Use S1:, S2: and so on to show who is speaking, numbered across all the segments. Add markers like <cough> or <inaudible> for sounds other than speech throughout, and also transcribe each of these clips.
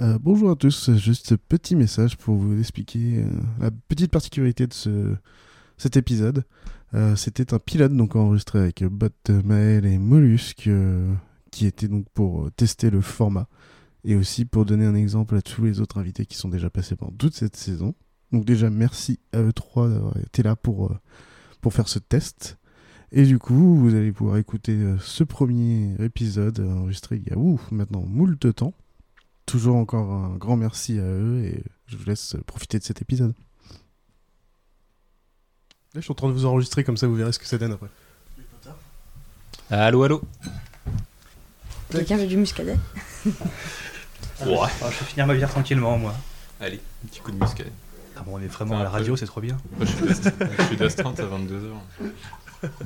S1: Euh, bonjour à tous, juste petit message pour vous expliquer euh, la petite particularité de ce, cet épisode. Euh, C'était un pilote donc enregistré avec Bot, Maël et Mollusque euh, qui était donc pour tester le format et aussi pour donner un exemple à tous les autres invités qui sont déjà passés pendant toute cette saison. Donc déjà merci à eux trois d'avoir été là pour, pour faire ce test. Et du coup, vous allez pouvoir écouter ce premier épisode enregistré il y a ouf, maintenant moult temps. Toujours encore un grand merci à eux et je vous laisse profiter de cet épisode. Là, je suis en train de vous enregistrer comme ça, vous verrez ce que ça donne après.
S2: Allô, allô
S3: Quelqu'un veut du muscadet?
S2: Ouais.
S4: Ah, je vais finir ma bière tranquillement, moi.
S2: Allez, un petit coup de muscat.
S4: Ah bon, on est vraiment à la radio, c'est trop bien.
S2: Moi, je suis d'astreinte à 22h.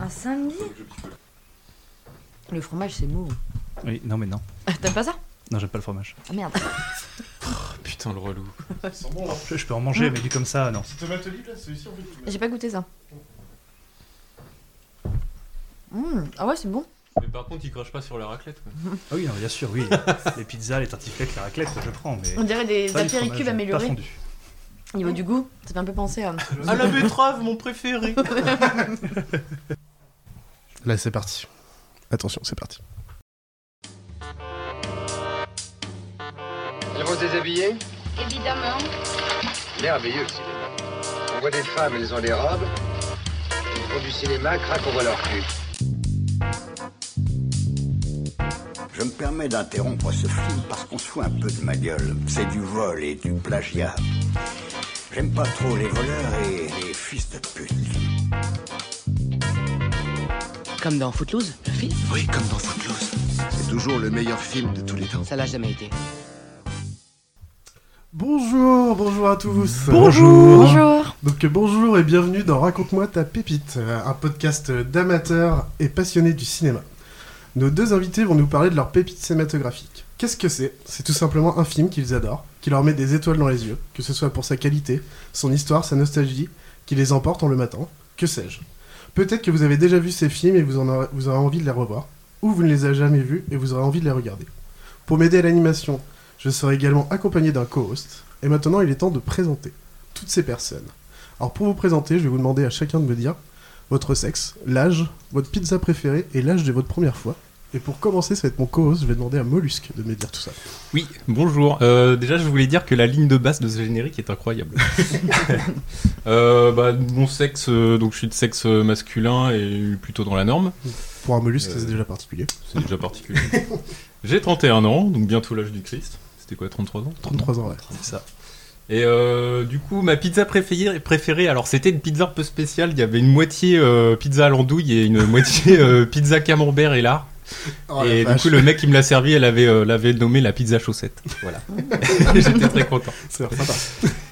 S3: Un samedi? Le fromage, c'est mou.
S4: Oui, non, mais non.
S3: Ah, T'aimes pas ça?
S4: Non, j'aime pas le fromage.
S3: Ah merde. <laughs>
S2: Oh, putain, le relou.
S4: Je, je peux en manger, mais dit comme ça, non.
S1: C'est tomate olive là, celui-ci en fait.
S3: J'ai pas goûté ça. Mmh, Ah ouais, c'est bon.
S2: Mais par contre, il crache pas sur la raclette. Quoi.
S4: Ah oui, non, bien sûr, oui. <laughs> les pizzas, les tartiflettes, la raclette, je prends, mais.
S3: On dirait des
S4: fromage,
S3: améliorés.
S4: Pas fondu.
S3: Au niveau du goût, ça fait un peu penser à.
S2: Ah, la <laughs> betterave, mon préféré
S1: Là, c'est parti. Attention, c'est parti.
S5: Elles vont se déshabiller
S6: Évidemment.
S5: Merveilleux le cinéma. On voit des femmes, elles ont des robes. Elles font du cinéma, crac, on voit leur cul.
S7: Je me permets d'interrompre ce film parce qu'on se fout un peu de ma gueule. C'est du vol et du plagiat. J'aime pas trop les voleurs et les fils de pute.
S8: Comme dans Footloose, le film
S7: Oui, comme dans Footloose. C'est toujours le meilleur film de tous les temps.
S8: Ça l'a jamais été.
S1: Bonjour, bonjour à tous.
S4: Bonjour.
S3: Bonjour
S1: Donc bonjour et bienvenue dans Raconte-moi ta pépite, un podcast d'amateurs et passionnés du cinéma. Nos deux invités vont nous parler de leur pépite cinématographique. Qu'est-ce que c'est? C'est tout simplement un film qu'ils adorent, qui leur met des étoiles dans les yeux, que ce soit pour sa qualité, son histoire, sa nostalgie, qui les emporte en le matin, que sais-je. Peut-être que vous avez déjà vu ces films et vous, en aurez, vous aurez envie de les revoir, ou vous ne les avez jamais vus et vous aurez envie de les regarder. Pour m'aider à l'animation, je serai également accompagné d'un co-host, et maintenant il est temps de présenter toutes ces personnes. Alors pour vous présenter, je vais vous demander à chacun de me dire votre sexe, l'âge, votre pizza préférée et l'âge de votre première fois. Et pour commencer, ça va être mon co-host, je vais demander à Mollusque de me dire tout ça.
S2: Oui, bonjour. Euh, déjà, je voulais dire que la ligne de basse de ce générique est incroyable. <laughs> euh, bah, mon sexe, euh, donc je suis de sexe masculin et plutôt dans la norme.
S1: Pour un Mollusque, c'est déjà particulier.
S2: C'est déjà particulier. J'ai 31 ans, donc bientôt l'âge du Christ. C'était quoi, 33 ans
S1: 33 ans, ouais.
S2: C'est ça. Et euh, du coup, ma pizza préférée, préférée alors c'était une pizza un peu spéciale. Il y avait une moitié euh, pizza à l'andouille et une <laughs> moitié euh, pizza camembert et lard.
S1: Oh, la
S2: et du
S1: vache.
S2: coup, le mec qui me l'a servi, elle avait euh, l'avait nommé la pizza chaussette. Voilà. <laughs> J'étais très content.
S1: C'est sympa.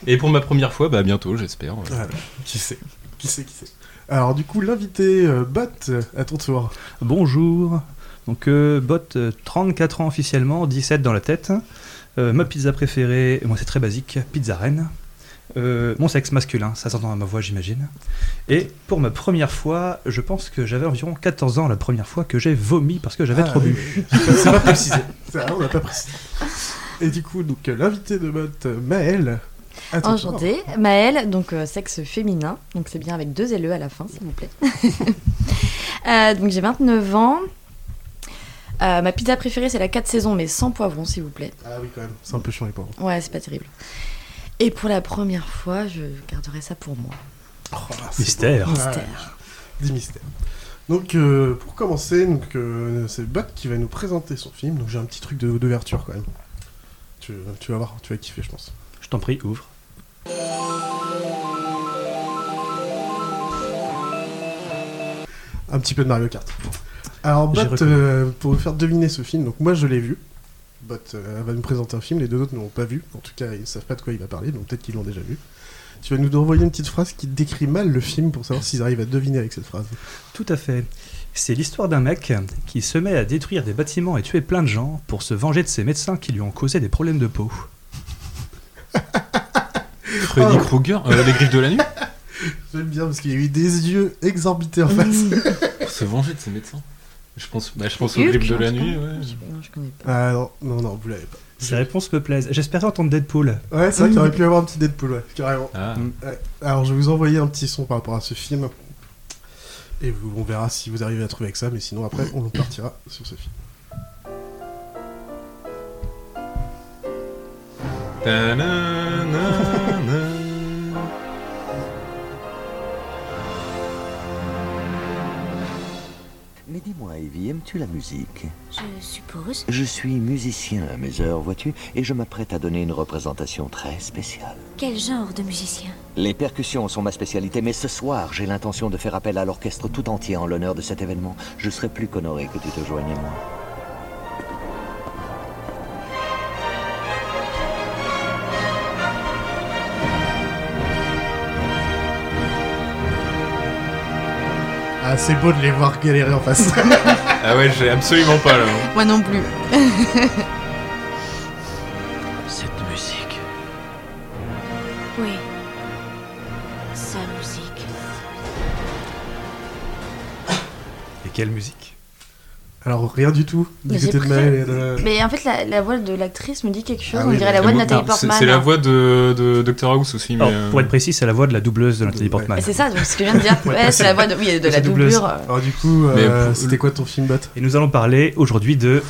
S2: Et pour ma première fois, bah bientôt, j'espère.
S1: Voilà. Qui sait Qui sait, qui sait Alors du coup, l'invité euh, Bot, à ton tour.
S4: Bonjour. Donc, euh, Bot, euh, 34 ans officiellement, 17 dans la tête. Euh, ma pizza préférée, moi c'est très basique, pizza reine. Euh, mon sexe masculin, ça s'entend à ma voix j'imagine. Et pour ma première fois, je pense que j'avais environ 14 ans la première fois que j'ai vomi parce que j'avais
S1: Ah,
S4: trop
S1: oui,
S4: bu. <laughs>
S1: oui. C'est pas précisé. Vrai, on l'a pas précisé. Et du coup, donc l'invité de Bot, Maël. à ton tour.
S3: Enchantée. Maëlle, donc euh, sexe féminin, donc c'est bien avec deux LE à la fin, s'il vous plaît. <laughs> Euh, donc j'ai 29 ans. Euh, ma pizza préférée, c'est la 4 saisons, mais sans poivron, s'il vous plaît.
S1: Ah oui, quand même. C'est un peu chiant les pauvres.
S3: Ouais, c'est pas terrible. Et pour la première fois, je garderai ça pour moi.
S1: Oh,
S4: Mystère.
S1: beau.
S3: Mystère.
S1: Ouais, des mystères. Donc, euh, pour commencer, donc, euh, c'est Bot qui va nous présenter son film. Donc, j'ai un petit truc de- d'ouverture quand même. Tu, tu vas voir, tu vas kiffer, je pense.
S4: Je t'en prie, ouvre.
S1: Un petit peu de Mario Kart. Alors, Bot,
S4: reconnu.
S1: euh, pour vous faire deviner ce film, donc moi je l'ai vu. Bot euh, elle va nous présenter un film, les deux autres ne l'ont pas vu. En tout cas, ils savent pas de quoi il va parler, donc peut-être qu'ils l'ont déjà vu. Tu vas nous envoyer une petite phrase qui décrit mal le film pour savoir s'ils arrivent à deviner avec cette phrase.
S4: Tout à fait. C'est l'histoire d'un mec qui se met à détruire des bâtiments et tuer plein de gens pour se venger de ses médecins qui lui ont causé des problèmes de peau. <laughs>
S2: Freddy
S1: Oh.
S2: Krueger, euh, les griffes de la nuit?
S1: J'aime bien parce qu'il y a eu des yeux exorbités en face.
S2: Pour se venger de ses médecans. Je pense, bah, je pense
S3: Hulk,
S2: griffes de la nuit, ouais.
S3: Non, je connais pas.
S1: Ah non, non, non, vous l'avez pas.
S4: Ces réponses me plaisent. J'espère entendre Deadpool.
S1: Ouais, c'est vrai qu'il aurait pu y avoir un petit Deadpool, ouais, carrément.
S2: Ah.
S1: Ouais. Alors, je vais vous envoyer un petit son par rapport à ce film. Et vous- on verra si vous arrivez à trouver avec ça, mais sinon, après, on partira sur ce film.
S6: Mais dis-moi, Evie, aimes-tu la musique?
S9: Je suppose.
S6: Je suis musicien à mes heures, vois-tu, et je m'apprête à donner une représentation très spéciale.
S9: Quel genre de musicien?
S6: Les percussions sont ma spécialité, mais ce soir, j'ai l'intention de faire appel à l'orchestre tout entier en l'honneur de cet événement. Je serais plus qu'honoré que tu te joignes à moi.
S1: Ah, c'est beau de les voir galérer en face. <laughs>
S2: Ah ouais, j'ai absolument pas là.
S3: Moi non plus. <laughs>
S8: Cette musique.
S9: Oui. Sa musique.
S4: Et quelle musique?
S1: Alors, rien du tout du
S3: Mais
S1: côté de
S3: pris-
S1: Maël et de...
S3: Mais en fait, la, la voix de l'actrice me dit quelque chose.
S1: Ah
S3: on
S1: oui,
S3: dirait la voix de
S1: c'est
S3: Nathalie
S2: c'est
S3: Portman.
S2: c'est la voix de, de Dr House aussi, mais.
S4: Alors,
S2: euh,
S4: Pour être précis, c'est la voix de la doubleuse de Nathalie
S1: Ouais.
S4: Portman.
S3: Et c'est ça, donc, ce que je viens de dire. Ouais, c'est la voix de, oui, de la
S4: doubleuse.
S3: doublure. euh.
S1: Alors, du coup, euh,
S2: pour-
S1: c'était quoi ton film, Bot?
S4: Et nous allons parler aujourd'hui de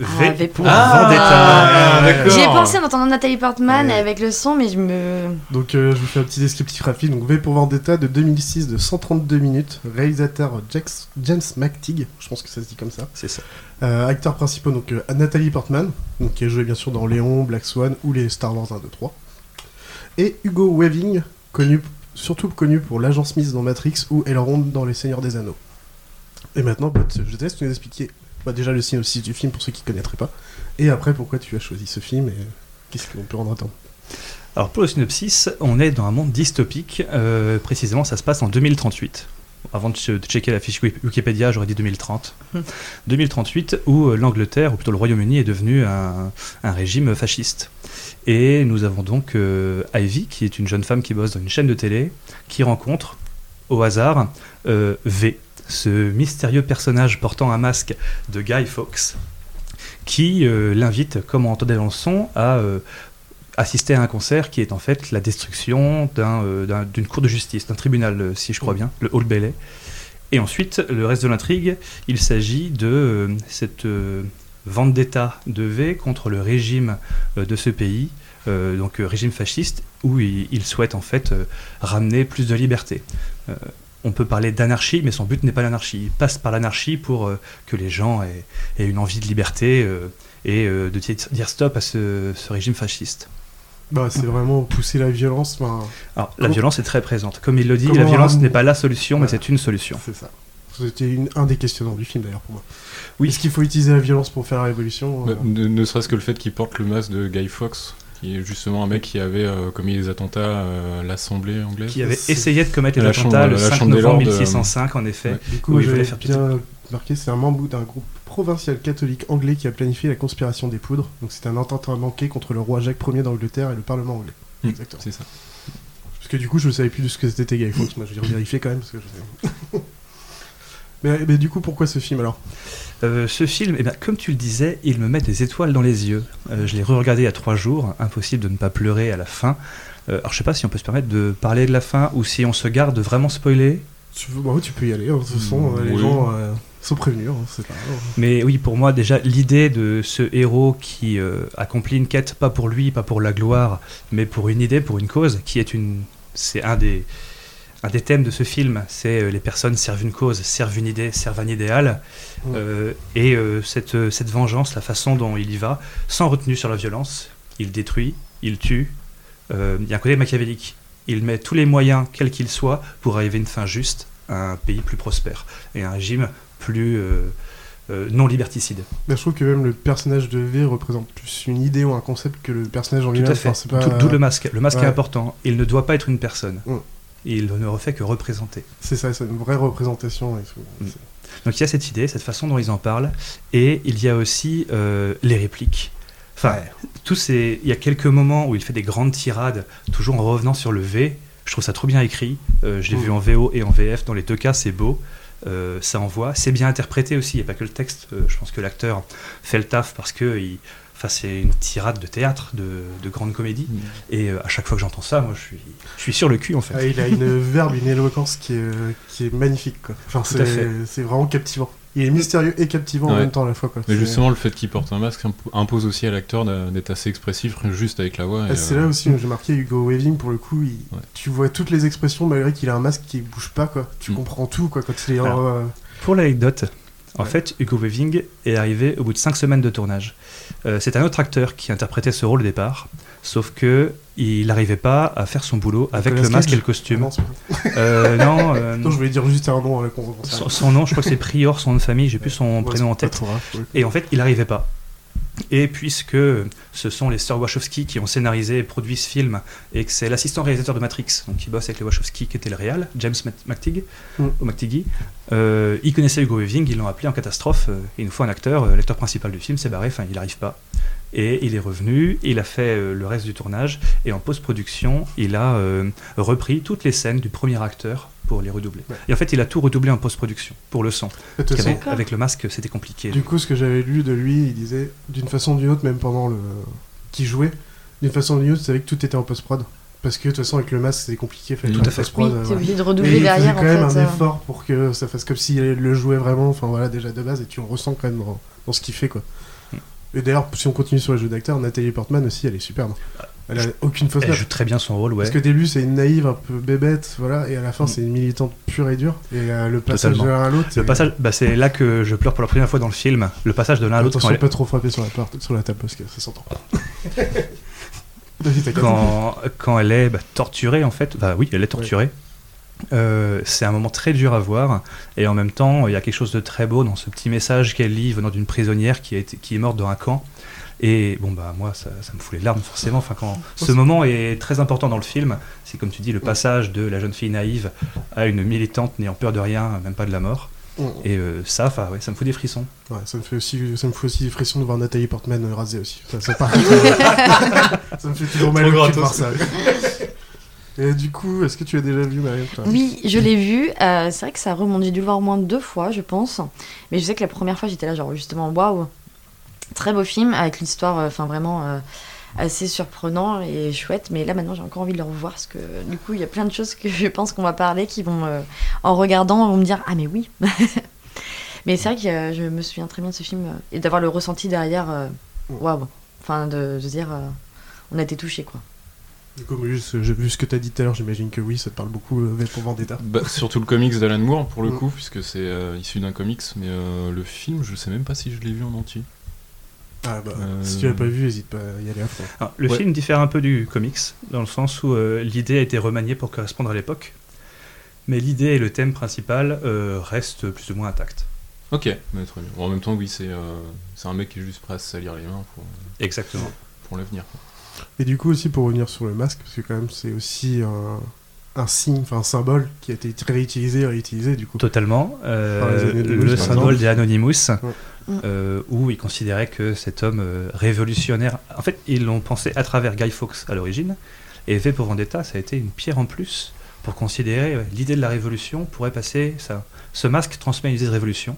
S4: V,
S3: Ah, V
S4: pour
S3: pour
S4: Vendetta.
S2: Ah.
S3: J'y ai pensé en entendant Nathalie Portman
S1: Ouais.
S3: avec le son, mais je me.
S1: Donc, euh, je vous fais un petit descriptif rapide. Donc, V pour Vendetta de 2006 de 132 minutes. Réalisateur Jax- James McTeague, je pense que ça se dit comme ça.
S4: C'est ça.
S1: Euh, acteurs principaux, donc euh, Nathalie Portman, donc, qui a joué bien sûr dans Léon, Black Swan ou les Star Wars 1, 2, 3. Et Hugo Weaving, connu, surtout connu pour l'agent Smith dans Matrix ou Elrond dans Les Seigneurs des Anneaux. Et maintenant, je te laisse nous expliquer bah, déjà le synopsis du film pour ceux qui ne connaîtraient pas. Et après, pourquoi tu as choisi ce film et qu'est-ce qu'on peut en attendre?
S4: Alors pour le synopsis, on est dans un monde dystopique. euh, précisément, ça se passe en 2038. Avant de, che- de checker la fiche Wik- Wikipédia, j'aurais dit 2030. 2038, <laughs> où euh, l'Angleterre, ou plutôt le Royaume-Uni, est devenu un, un régime fasciste. Et nous avons donc euh, Ivy, qui est une jeune femme qui bosse dans une chaîne de télé, qui rencontre, au hasard, euh, V, ce mystérieux personnage portant un masque de Guy Fawkes, qui euh, l'invite, comme on entendait dans le son, à euh, assister à un concert qui est en fait la destruction euh, d'un- d'une cour de justice, d'un tribunal, si je crois bien, le Old Bailey. Et ensuite, le reste de l'intrigue, il s'agit de cette vendetta de V contre le régime de ce pays, donc régime fasciste, où il, souhaite en fait ramener plus de liberté. On peut parler d'anarchie, mais son but n'est pas l'anarchie. Il passe par l'anarchie pour euh, que les gens aient, aient une envie de liberté euh, et euh, de dire stop à ce- ce régime fasciste.
S1: Bah, c'est vraiment pousser la violence. ben,
S4: Alors, la violence est très présente. Comme il le dit,
S1: Comment
S4: la violence n'est pas la solution, mais c'est une solution.
S1: C'est ça. C'était une- un des questionnements du film d'ailleurs pour moi.
S4: Oui.
S1: Est-ce qu'il faut utiliser la violence pour faire la révolution
S2: Bah,
S1: euh,
S2: ne ne serait-ce que le fait qu'il porte le masque de Guy Fawkes, qui est justement un mec qui avait euh, commis des attentats à l'Assemblée anglaise.
S4: Qui avait
S1: C'est-
S4: essayé de commettre les
S2: La
S4: attentats
S2: chambre-
S4: le
S2: la
S4: 5
S2: chambre des
S4: novembre
S2: lords, euh,
S4: 1605, en effet.
S2: ouais.
S1: Du coup,
S4: voulait faire
S1: bien marqué, c'est un membre d'un groupe provincial catholique anglais qui a planifié la conspiration des poudres. Donc c'était un attentat manqué contre le roi Jacques Ier d'Angleterre et le Parlement anglais.
S2: Hmm,
S1: Exactement.
S2: C'est ça.
S1: Parce que du coup, je ne savais plus de ce que c'était Guy Fawkes. Moi, je vais vérifier quand même parce que je sais. Mais, mais du coup, pourquoi ce film alors
S4: Euh, ce film, eh bien, comme tu le disais, il me met des étoiles dans les yeux. Euh, je l'ai re-regardé il y a trois jours, impossible de ne pas pleurer à la fin. Euh, alors je sais pas si on peut se permettre de parler de la fin ou si on se garde de vraiment spoiler.
S1: tu, bah tu peux y aller. hein, de toute façon,
S2: Mm,
S1: les gens sont prévenus. hein, pas.
S4: Mais oui, pour moi, déjà, l'idée de ce héros qui accomplit une quête, pas pour lui, pas pour la gloire, mais pour une idée, pour une cause, qui est une. C'est un des, un des thèmes de ce film. C'est euh, les personnes servent une cause, servent une idée, servent un idéal. Euh, et euh, cette, cette vengeance, la façon dont il y va, sans retenue sur la violence, il détruit, il tue. Il y a un côté machiavélique. Il met tous les moyens, quels qu'ils soient, pour arriver à une fin juste, à un pays plus prospère et un régime plus non liberticide.
S1: Je trouve que même le personnage de V représente plus une idée ou un concept que le personnage en
S4: Tout
S1: lui-même.
S4: à fait.
S1: Enfin, pas-
S4: D'où- le masque. Le masque
S1: Ouais.
S4: est important. Il ne doit pas être une personne. Il ne refait que représenter.
S1: C'est ça, c'est une vraie représentation. Et tout.
S4: Mm. Donc il y a cette idée, cette façon dont ils en parlent, et il y a aussi euh, les répliques. Enfin, tous ces, il y a quelques moments où il fait des grandes tirades, toujours en revenant sur le V. Je trouve ça trop bien écrit. Euh, je l'ai
S1: Mm.
S4: vu en VO et en VF. Dans les deux cas, c'est beau. Euh, ça envoie. C'est bien interprété aussi. Il n'y a pas que le texte. Je pense que l'acteur fait le taf parce que il Enfin, c'est une tirade de théâtre, de, de grande comédie.
S2: Mm.
S4: Et euh, à chaque fois que j'entends ça, moi, je suis, je suis sur le cul, en fait.
S1: Ah, il a une verbe, une éloquence qui est, euh, qui est magnifique. Quoi. Enfin, c'est c'est vraiment captivant. Il est mystérieux et captivant en même temps à la fois. Quoi.
S2: Mais
S1: C'est-
S2: justement, le fait qu'il porte un masque impo- impose aussi à l'acteur d'être assez expressif juste avec la voix.
S1: Ah, c'est
S2: euh,
S1: là aussi où j'ai marqué Hugo Weaving pour le coup. il-
S2: Ouais.
S1: Tu vois toutes les expressions malgré qu'il a un masque qui bouge pas. Quoi. Tu
S2: Mm.
S1: comprends tout quoi, quand il est.
S4: Alors,
S1: euh,
S4: Pour l'anecdote, en
S1: Ouais.
S4: fait, Hugo Weaving est arrivé au bout de 5 semaines de tournage. Euh, c'est un autre acteur qui interprétait ce rôle au départ, sauf que il n'arrivait pas à faire son boulot avec le masque et le costume.
S1: non,
S4: Euh, non, euh, <laughs>
S1: Non, je voulais dire juste un nom. euh,
S4: son, son nom, je crois que c'est Prior, son nom de famille, j'ai plus son
S1: Ouais,
S4: prénom en tête.
S1: grave.
S4: Et en fait, il n'arrivait pas. Et puisque ce sont les sœurs Wachowski qui ont scénarisé et produit ce film, et que c'est l'assistant réalisateur de Matrix, donc qui bosse avec les Wachowski, qui était le réal, James Mat- McTigg,
S1: Mm.
S4: ou McTiggy, euh, il connaissait Hugo Weaving, ils l'ont appelé en catastrophe, euh, il nous faut un acteur, euh, l'acteur principal du film s'est barré, enfin il n'arrive pas. Et il est revenu, il a fait euh, le reste du tournage, et en post-production, il a euh, repris toutes les scènes du premier acteur pour les redoubler.
S1: Ouais.
S4: Et en fait, il a tout redoublé en post-production, pour le son. Avec, avec le masque, c'était compliqué.
S1: Du coup, ce que j'avais lu de lui, il disait d'une façon ou d'une autre, même pendant le. qui jouait, d'une façon ou d'une autre, c'est vrai que tout était en post-prod. Parce que de toute façon, avec le masque, c'est compliqué. Fallait
S2: Tout
S4: à
S1: en
S4: fait.
S3: Oui,
S1: euh,
S3: t'es obligé de redoubler
S1: il
S3: derrière
S1: faisait quand
S3: en
S1: même
S3: fait.
S1: un
S3: euh.
S1: effort pour que ça fasse comme s'il le jouait vraiment, enfin voilà, déjà de base, et tu le ressens quand même dans, dans ce qu'il fait, quoi. Et d'ailleurs, si on continue sur les jeux d'acteurs, Nathalie Portman aussi, elle est superbe. Elle a aucune fausse
S4: Elle
S1: note.
S4: joue très bien son rôle, ouais.
S1: Parce qu'au début, c'est une naïve, un peu bébête, voilà, et à la fin,
S4: Mm.
S1: c'est une militante pure et dure. Et euh, le passage
S4: Totalement.
S1: de l'un à l'autre.
S4: Le
S1: c'est-
S4: passage, bah, c'est là que je pleure pour la première fois dans le film. Le passage de l'un à l'autre quand,
S1: Attention,
S4: elle-
S1: pas trop frapper sur la, porte, sur la table parce que ça s'entend. <laughs> Vas-y, t'inquiète.
S4: quand, quand elle est bah, torturée, en fait. Bah oui, elle est torturée. Euh, c'est un moment très dur à voir. Et en même temps, il y a quelque chose de très beau dans ce petit message qu'elle lit venant d'une prisonnière qui, a été, qui est morte dans un camp. Et bon, bah moi, ça, ça me fout les larmes, forcément. Enfin, quand ce moment est très important dans le film, c'est comme tu dis, le passage de la jeune fille naïve à une militante n'ayant peur de rien, même pas de la mort.
S1: Mm.
S4: Et euh, ça, ouais, ça me fout des frissons.
S1: Ouais, ça me fait aussi, ça me fait aussi des frissons de voir Nathalie Portman euh, rasée aussi. Ça, <laughs> ça, part- <laughs> ça me fait toujours mal au de voir ça. <laughs> Et du coup, est-ce que tu as déjà vu Marianne
S3: Oui, je l'ai vu. Euh, c'est vrai que ça remonte. J'ai dû le voir au moins deux fois, je pense. Mais je sais que la première fois, j'étais là, genre, justement, waouh. Très beau film, avec l'histoire, euh, enfin, vraiment euh, assez surprenant et chouette. Mais là, maintenant, j'ai encore envie de le revoir parce que, du coup, il y a plein de choses que je pense qu'on va parler qui vont, en regardant, vont me dire Ah, mais oui <laughs> Mais c'est vrai que je me souviens très bien de ce film et d'avoir le ressenti derrière. Waouh Enfin, de, de dire. on a été touchés, quoi.
S1: Du coup, juste, j'ai vu ce que tu as dit tout à l'heure, j'imagine que oui, ça te parle beaucoup euh, V pour Vendetta. <laughs>
S2: Bah, surtout le comics d'Alan Moore pour le
S1: Mm.
S2: coup, puisque c'est euh, issu d'un comics, mais euh, le film, je sais même pas si je l'ai vu en entier.
S1: Ah bah,
S2: Euh,
S1: si tu l'as pas vu, hésite pas à y aller à fond.
S4: Alors, le
S2: Ouais.
S4: film diffère un peu du comics, dans le sens où euh, l'idée a été remaniée pour correspondre à l'époque, mais l'idée et le thème principal euh, restent plus ou moins intacts.
S2: Ok, mais très bien. Bon, en même temps, oui, c'est euh, c'est un mec qui est juste prêt à se salir les mains pour,
S4: Exactement.
S2: pour l'avenir.
S1: Et du coup aussi pour revenir sur le masque, parce que quand même c'est aussi un, un signe, enfin un symbole qui a été très réutilisé et réutilisé du coup.
S4: Totalement. Euh,
S1: Dans les années 2000,
S4: le symbole des Anonymous, euh, où ils considéraient que cet homme euh, révolutionnaire. En fait, ils l'ont pensé à travers Guy Fawkes à l'origine, et V pour Vendetta, ça a été une pierre en plus pour considérer ouais, l'idée de la révolution pourrait passer. Ça, ce masque transmet une idée de révolution.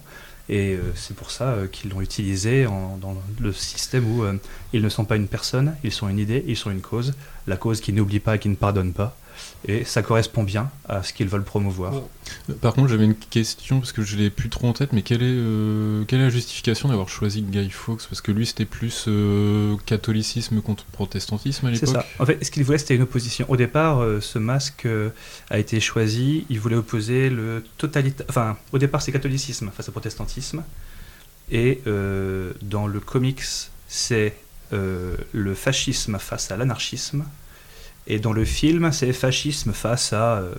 S4: Et euh, c'est pour ça euh, qu'ils l'ont utilisé dans le système où euh, ils ne sont pas une personne, ils sont une idée, ils sont une cause. La cause qui n'oublie pas et qui ne pardonne pas. Et ça correspond bien à ce qu'ils veulent promouvoir.
S2: Par contre, j'avais une question parce que je l'ai plus trop en tête, mais quelle est, euh, quelle est la justification d'avoir choisi Guy Fawkes? Parce que lui, c'était plus euh, catholicisme contre protestantisme à
S4: C'est
S2: l'époque.
S4: ça. En fait, ce qu'il voulait, c'était une opposition. Au départ, euh, ce masque a été choisi. Il voulait opposer le totalitaire. Enfin, au départ, c'est catholicisme face au protestantisme. Et dans le comics, c'est le fascisme face à l'anarchisme. Et dans le film, c'est fascisme face à euh,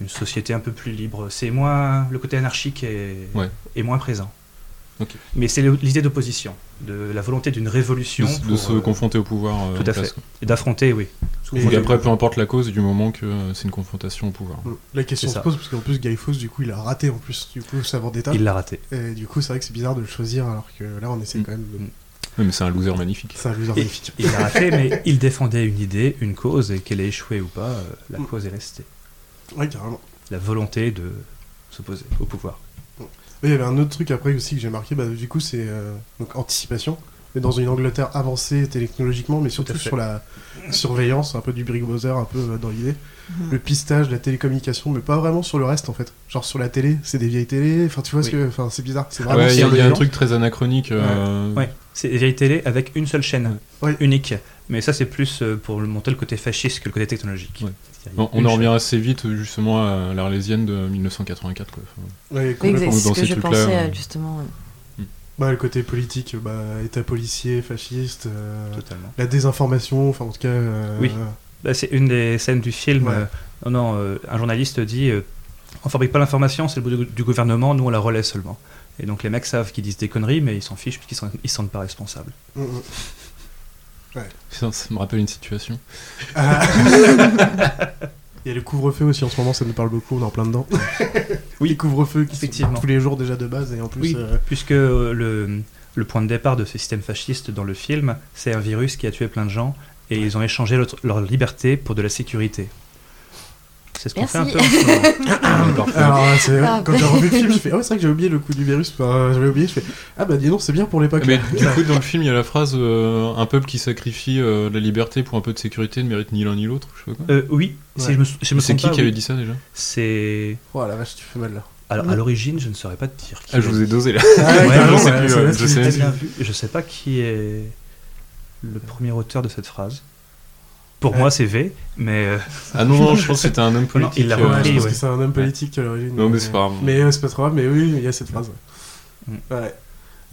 S4: une société un peu plus libre. C'est moins. Le côté anarchique est,
S2: Ouais.
S4: est moins présent. Mais c'est l'idée d'opposition, de la volonté d'une révolution.
S2: De, de
S4: pour,
S2: se
S4: euh,
S2: confronter au pouvoir. euh,
S4: tout à
S2: place,
S4: fait.
S2: quoi.
S4: et d'affronter, oui.
S1: Et-
S2: Donc après, peu importe la cause, du moment que c'est une confrontation au pouvoir.
S1: Mm. La question se pose parce qu'en plus Guy Fawkes du coup il a raté en plus du coup sa Vendetta.
S4: Il l'a raté.
S1: Et du coup c'est vrai que c'est bizarre de le choisir alors que là on essaie
S2: Mm.
S1: quand même de...
S2: Oui, mais c'est un loser magnifique.
S1: C'est un loser
S4: Et-
S1: magnifique.
S4: Il l'a raté, mais il défendait une idée, une cause, et qu'elle ait échoué ou pas, euh, la
S1: Mm.
S4: cause est restée.
S1: Ouais carrément.
S4: La volonté de s'opposer au pouvoir.
S1: Et Il y avait un autre truc après aussi que j'ai marqué, bah, du coup c'est euh, donc anticipation. mais dans une Angleterre avancée technologiquement, mais surtout sur la surveillance, un peu du Big Brother, un peu euh, dans l'idée.
S3: Mhm.
S1: Le pistage, la télécommunication, mais pas vraiment sur le reste en fait. Genre sur la télé, c'est des vieilles télé, enfin tu vois ce que. Enfin c'est bizarre, c'est vraiment
S2: Ouais, il y, a- il y a un truc très anachronique. euh,
S4: Ouais, c'est des vieilles télé avec une seule chaîne,
S1: Ouais.
S4: unique. Mais ça, c'est plus euh, pour montrer le côté fasciste que le côté technologique.
S2: On, en revient assez vite justement à l'Arlésienne de 1984. Quoi. Enfin,
S1: Ouais,
S3: Oui,
S1: complètement.
S3: c'est
S2: dans
S3: ce que je pensais euh, justement. ouais.
S1: Bah, le côté politique, bah, état policier, fasciste, euh, la désinformation, enfin en tout cas. euh,
S4: Oui. Bah, c'est une des scènes du film.
S1: Ouais.
S4: euh, non, non, euh, un journaliste dit euh, on fabrique pas l'information, c'est le bout du- du gouvernement, nous on la relaie seulement. Et donc les mecs savent qu'ils disent des conneries, mais ils s'en fichent puisqu'ils sont, ils se sentent pas responsables.
S1: mm, mm.
S2: ça, ça me rappelle une situation.
S1: Ah. Il y a le couvre-feu aussi en ce moment, ça nous parle beaucoup, on est en plein dedans. <laughs>
S4: Oui,
S1: les couvre-feux qui
S4: effectivement.
S1: sont tous les jours déjà de base et en plus.
S4: Oui,
S1: euh,
S4: puisque le, le point de départ de ce système fasciste dans le film, c'est un virus qui a tué plein de gens et ils ont échangé leur, leur liberté pour de la sécurité. C'est ce qu'on fait un peu en ce moment. <laughs> <coughs>
S2: Parfait.
S1: Alors, c'est-
S3: Ah,
S1: quand j'ai revu le film, je fais Ah <laughs> ouais, c'est vrai que j'ai oublié le coup du virus. Enfin, j'avais oublié, je fais Ah bah dis donc, c'est bien pour l'époque.
S2: Mais du coup, dans le film, il y a la phrase euh, Un peuple qui sacrifie euh, la liberté pour un peu de sécurité ne mérite ni l'un ni l'autre. Je sais pas quoi.
S4: Euh, oui, si je me, je me
S2: C'est qui
S4: pas,
S2: qui avait dit ça déjà?
S4: C'est.
S1: Oh la vache, tu fais mal là.
S4: Alors, à l'origine, je ne saurais pas te dire qui.
S2: Ah, je vous ai dosé là.
S1: Ah,
S4: Ouais,
S1: carrément, <laughs>
S4: je sais
S2: plus. Je sais
S4: pas qui est le premier auteur de cette phrase. Pour
S1: Ouais.
S4: moi, c'est V, mais euh,
S2: Ah non, non, je <laughs> pense que c'était un homme politique.
S4: il l'a
S2: euh,
S1: Ouais,
S4: repris,
S1: je pense
S4: ouais.
S1: que c'est un homme politique à l'origine.
S2: Non, mais c'est pas grave.
S1: Mais euh, c'est pas trop grave, mais oui, il y a cette phrase. ouais.
S4: Mm.
S1: Ouais.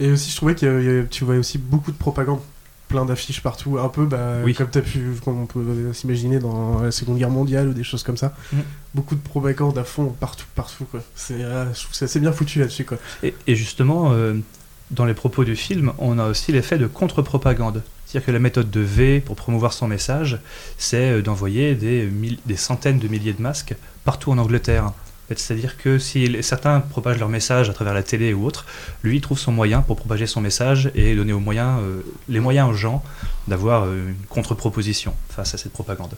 S1: Et aussi, je trouvais que tu voyais aussi beaucoup de propagande, plein d'affiches partout, un peu bah,
S4: Oui.
S1: comme tu as pu, comme on peut s'imaginer dans la Seconde Guerre mondiale ou des choses comme ça.
S4: Mm.
S1: Beaucoup de propagande à fond, partout, partout. Quoi. C'est, euh, je trouve que c'est assez bien foutu là-dessus. Quoi.
S4: Et, et justement, euh, dans les propos du film, on a aussi l'effet de contre-propagande. C'est-à-dire que la méthode de V pour promouvoir son message, c'est euh, d'envoyer des, centaines de milliers de masques partout en Angleterre. C'est-à-dire que si certains propagent leur message à travers la télé ou autre, lui il trouve son moyen pour propager son message et donner aux moyens, euh, les moyens aux gens d'avoir euh, une contre-proposition face à cette propagande.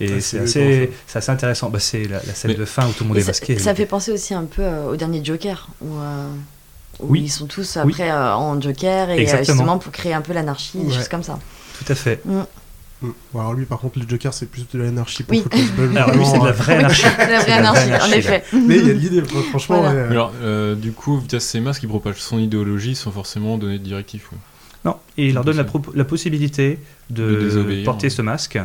S4: Et c'est assez, intéressant. Bah, c'est la, la scène
S2: Mais-
S4: de fin où tout le monde est
S3: ça,
S4: masqué.
S3: ça fait penser aussi un peu euh, au dernier Joker, où, euh, où
S4: Oui.
S3: ils sont tous
S4: Oui.
S3: après euh, en Joker et euh,
S4: Exactement.
S3: justement pour créer un peu l'anarchie, des
S1: Ouais.
S3: choses comme ça.
S4: Tout à fait.
S1: Mm. Bon, alors lui, par contre, le Joker, c'est plus de l'anarchie pour
S3: Oui.
S4: Alors lui, c'est de la
S1: euh,
S4: vraie anarchie.
S3: La vraie
S4: C'est de la
S3: anarchie,
S4: vraie
S3: en
S4: anarchie,
S3: effet.
S1: Mais il y a l'idée, franchement.
S3: Voilà.
S1: ouais,
S2: alors, euh, du coup, via ces masques, il propage son idéologie sans forcément donner de directive. quoi.
S4: Non, et il leur donne la, la possibilité
S2: De
S4: de,
S2: désobéir.
S4: porter ce masque.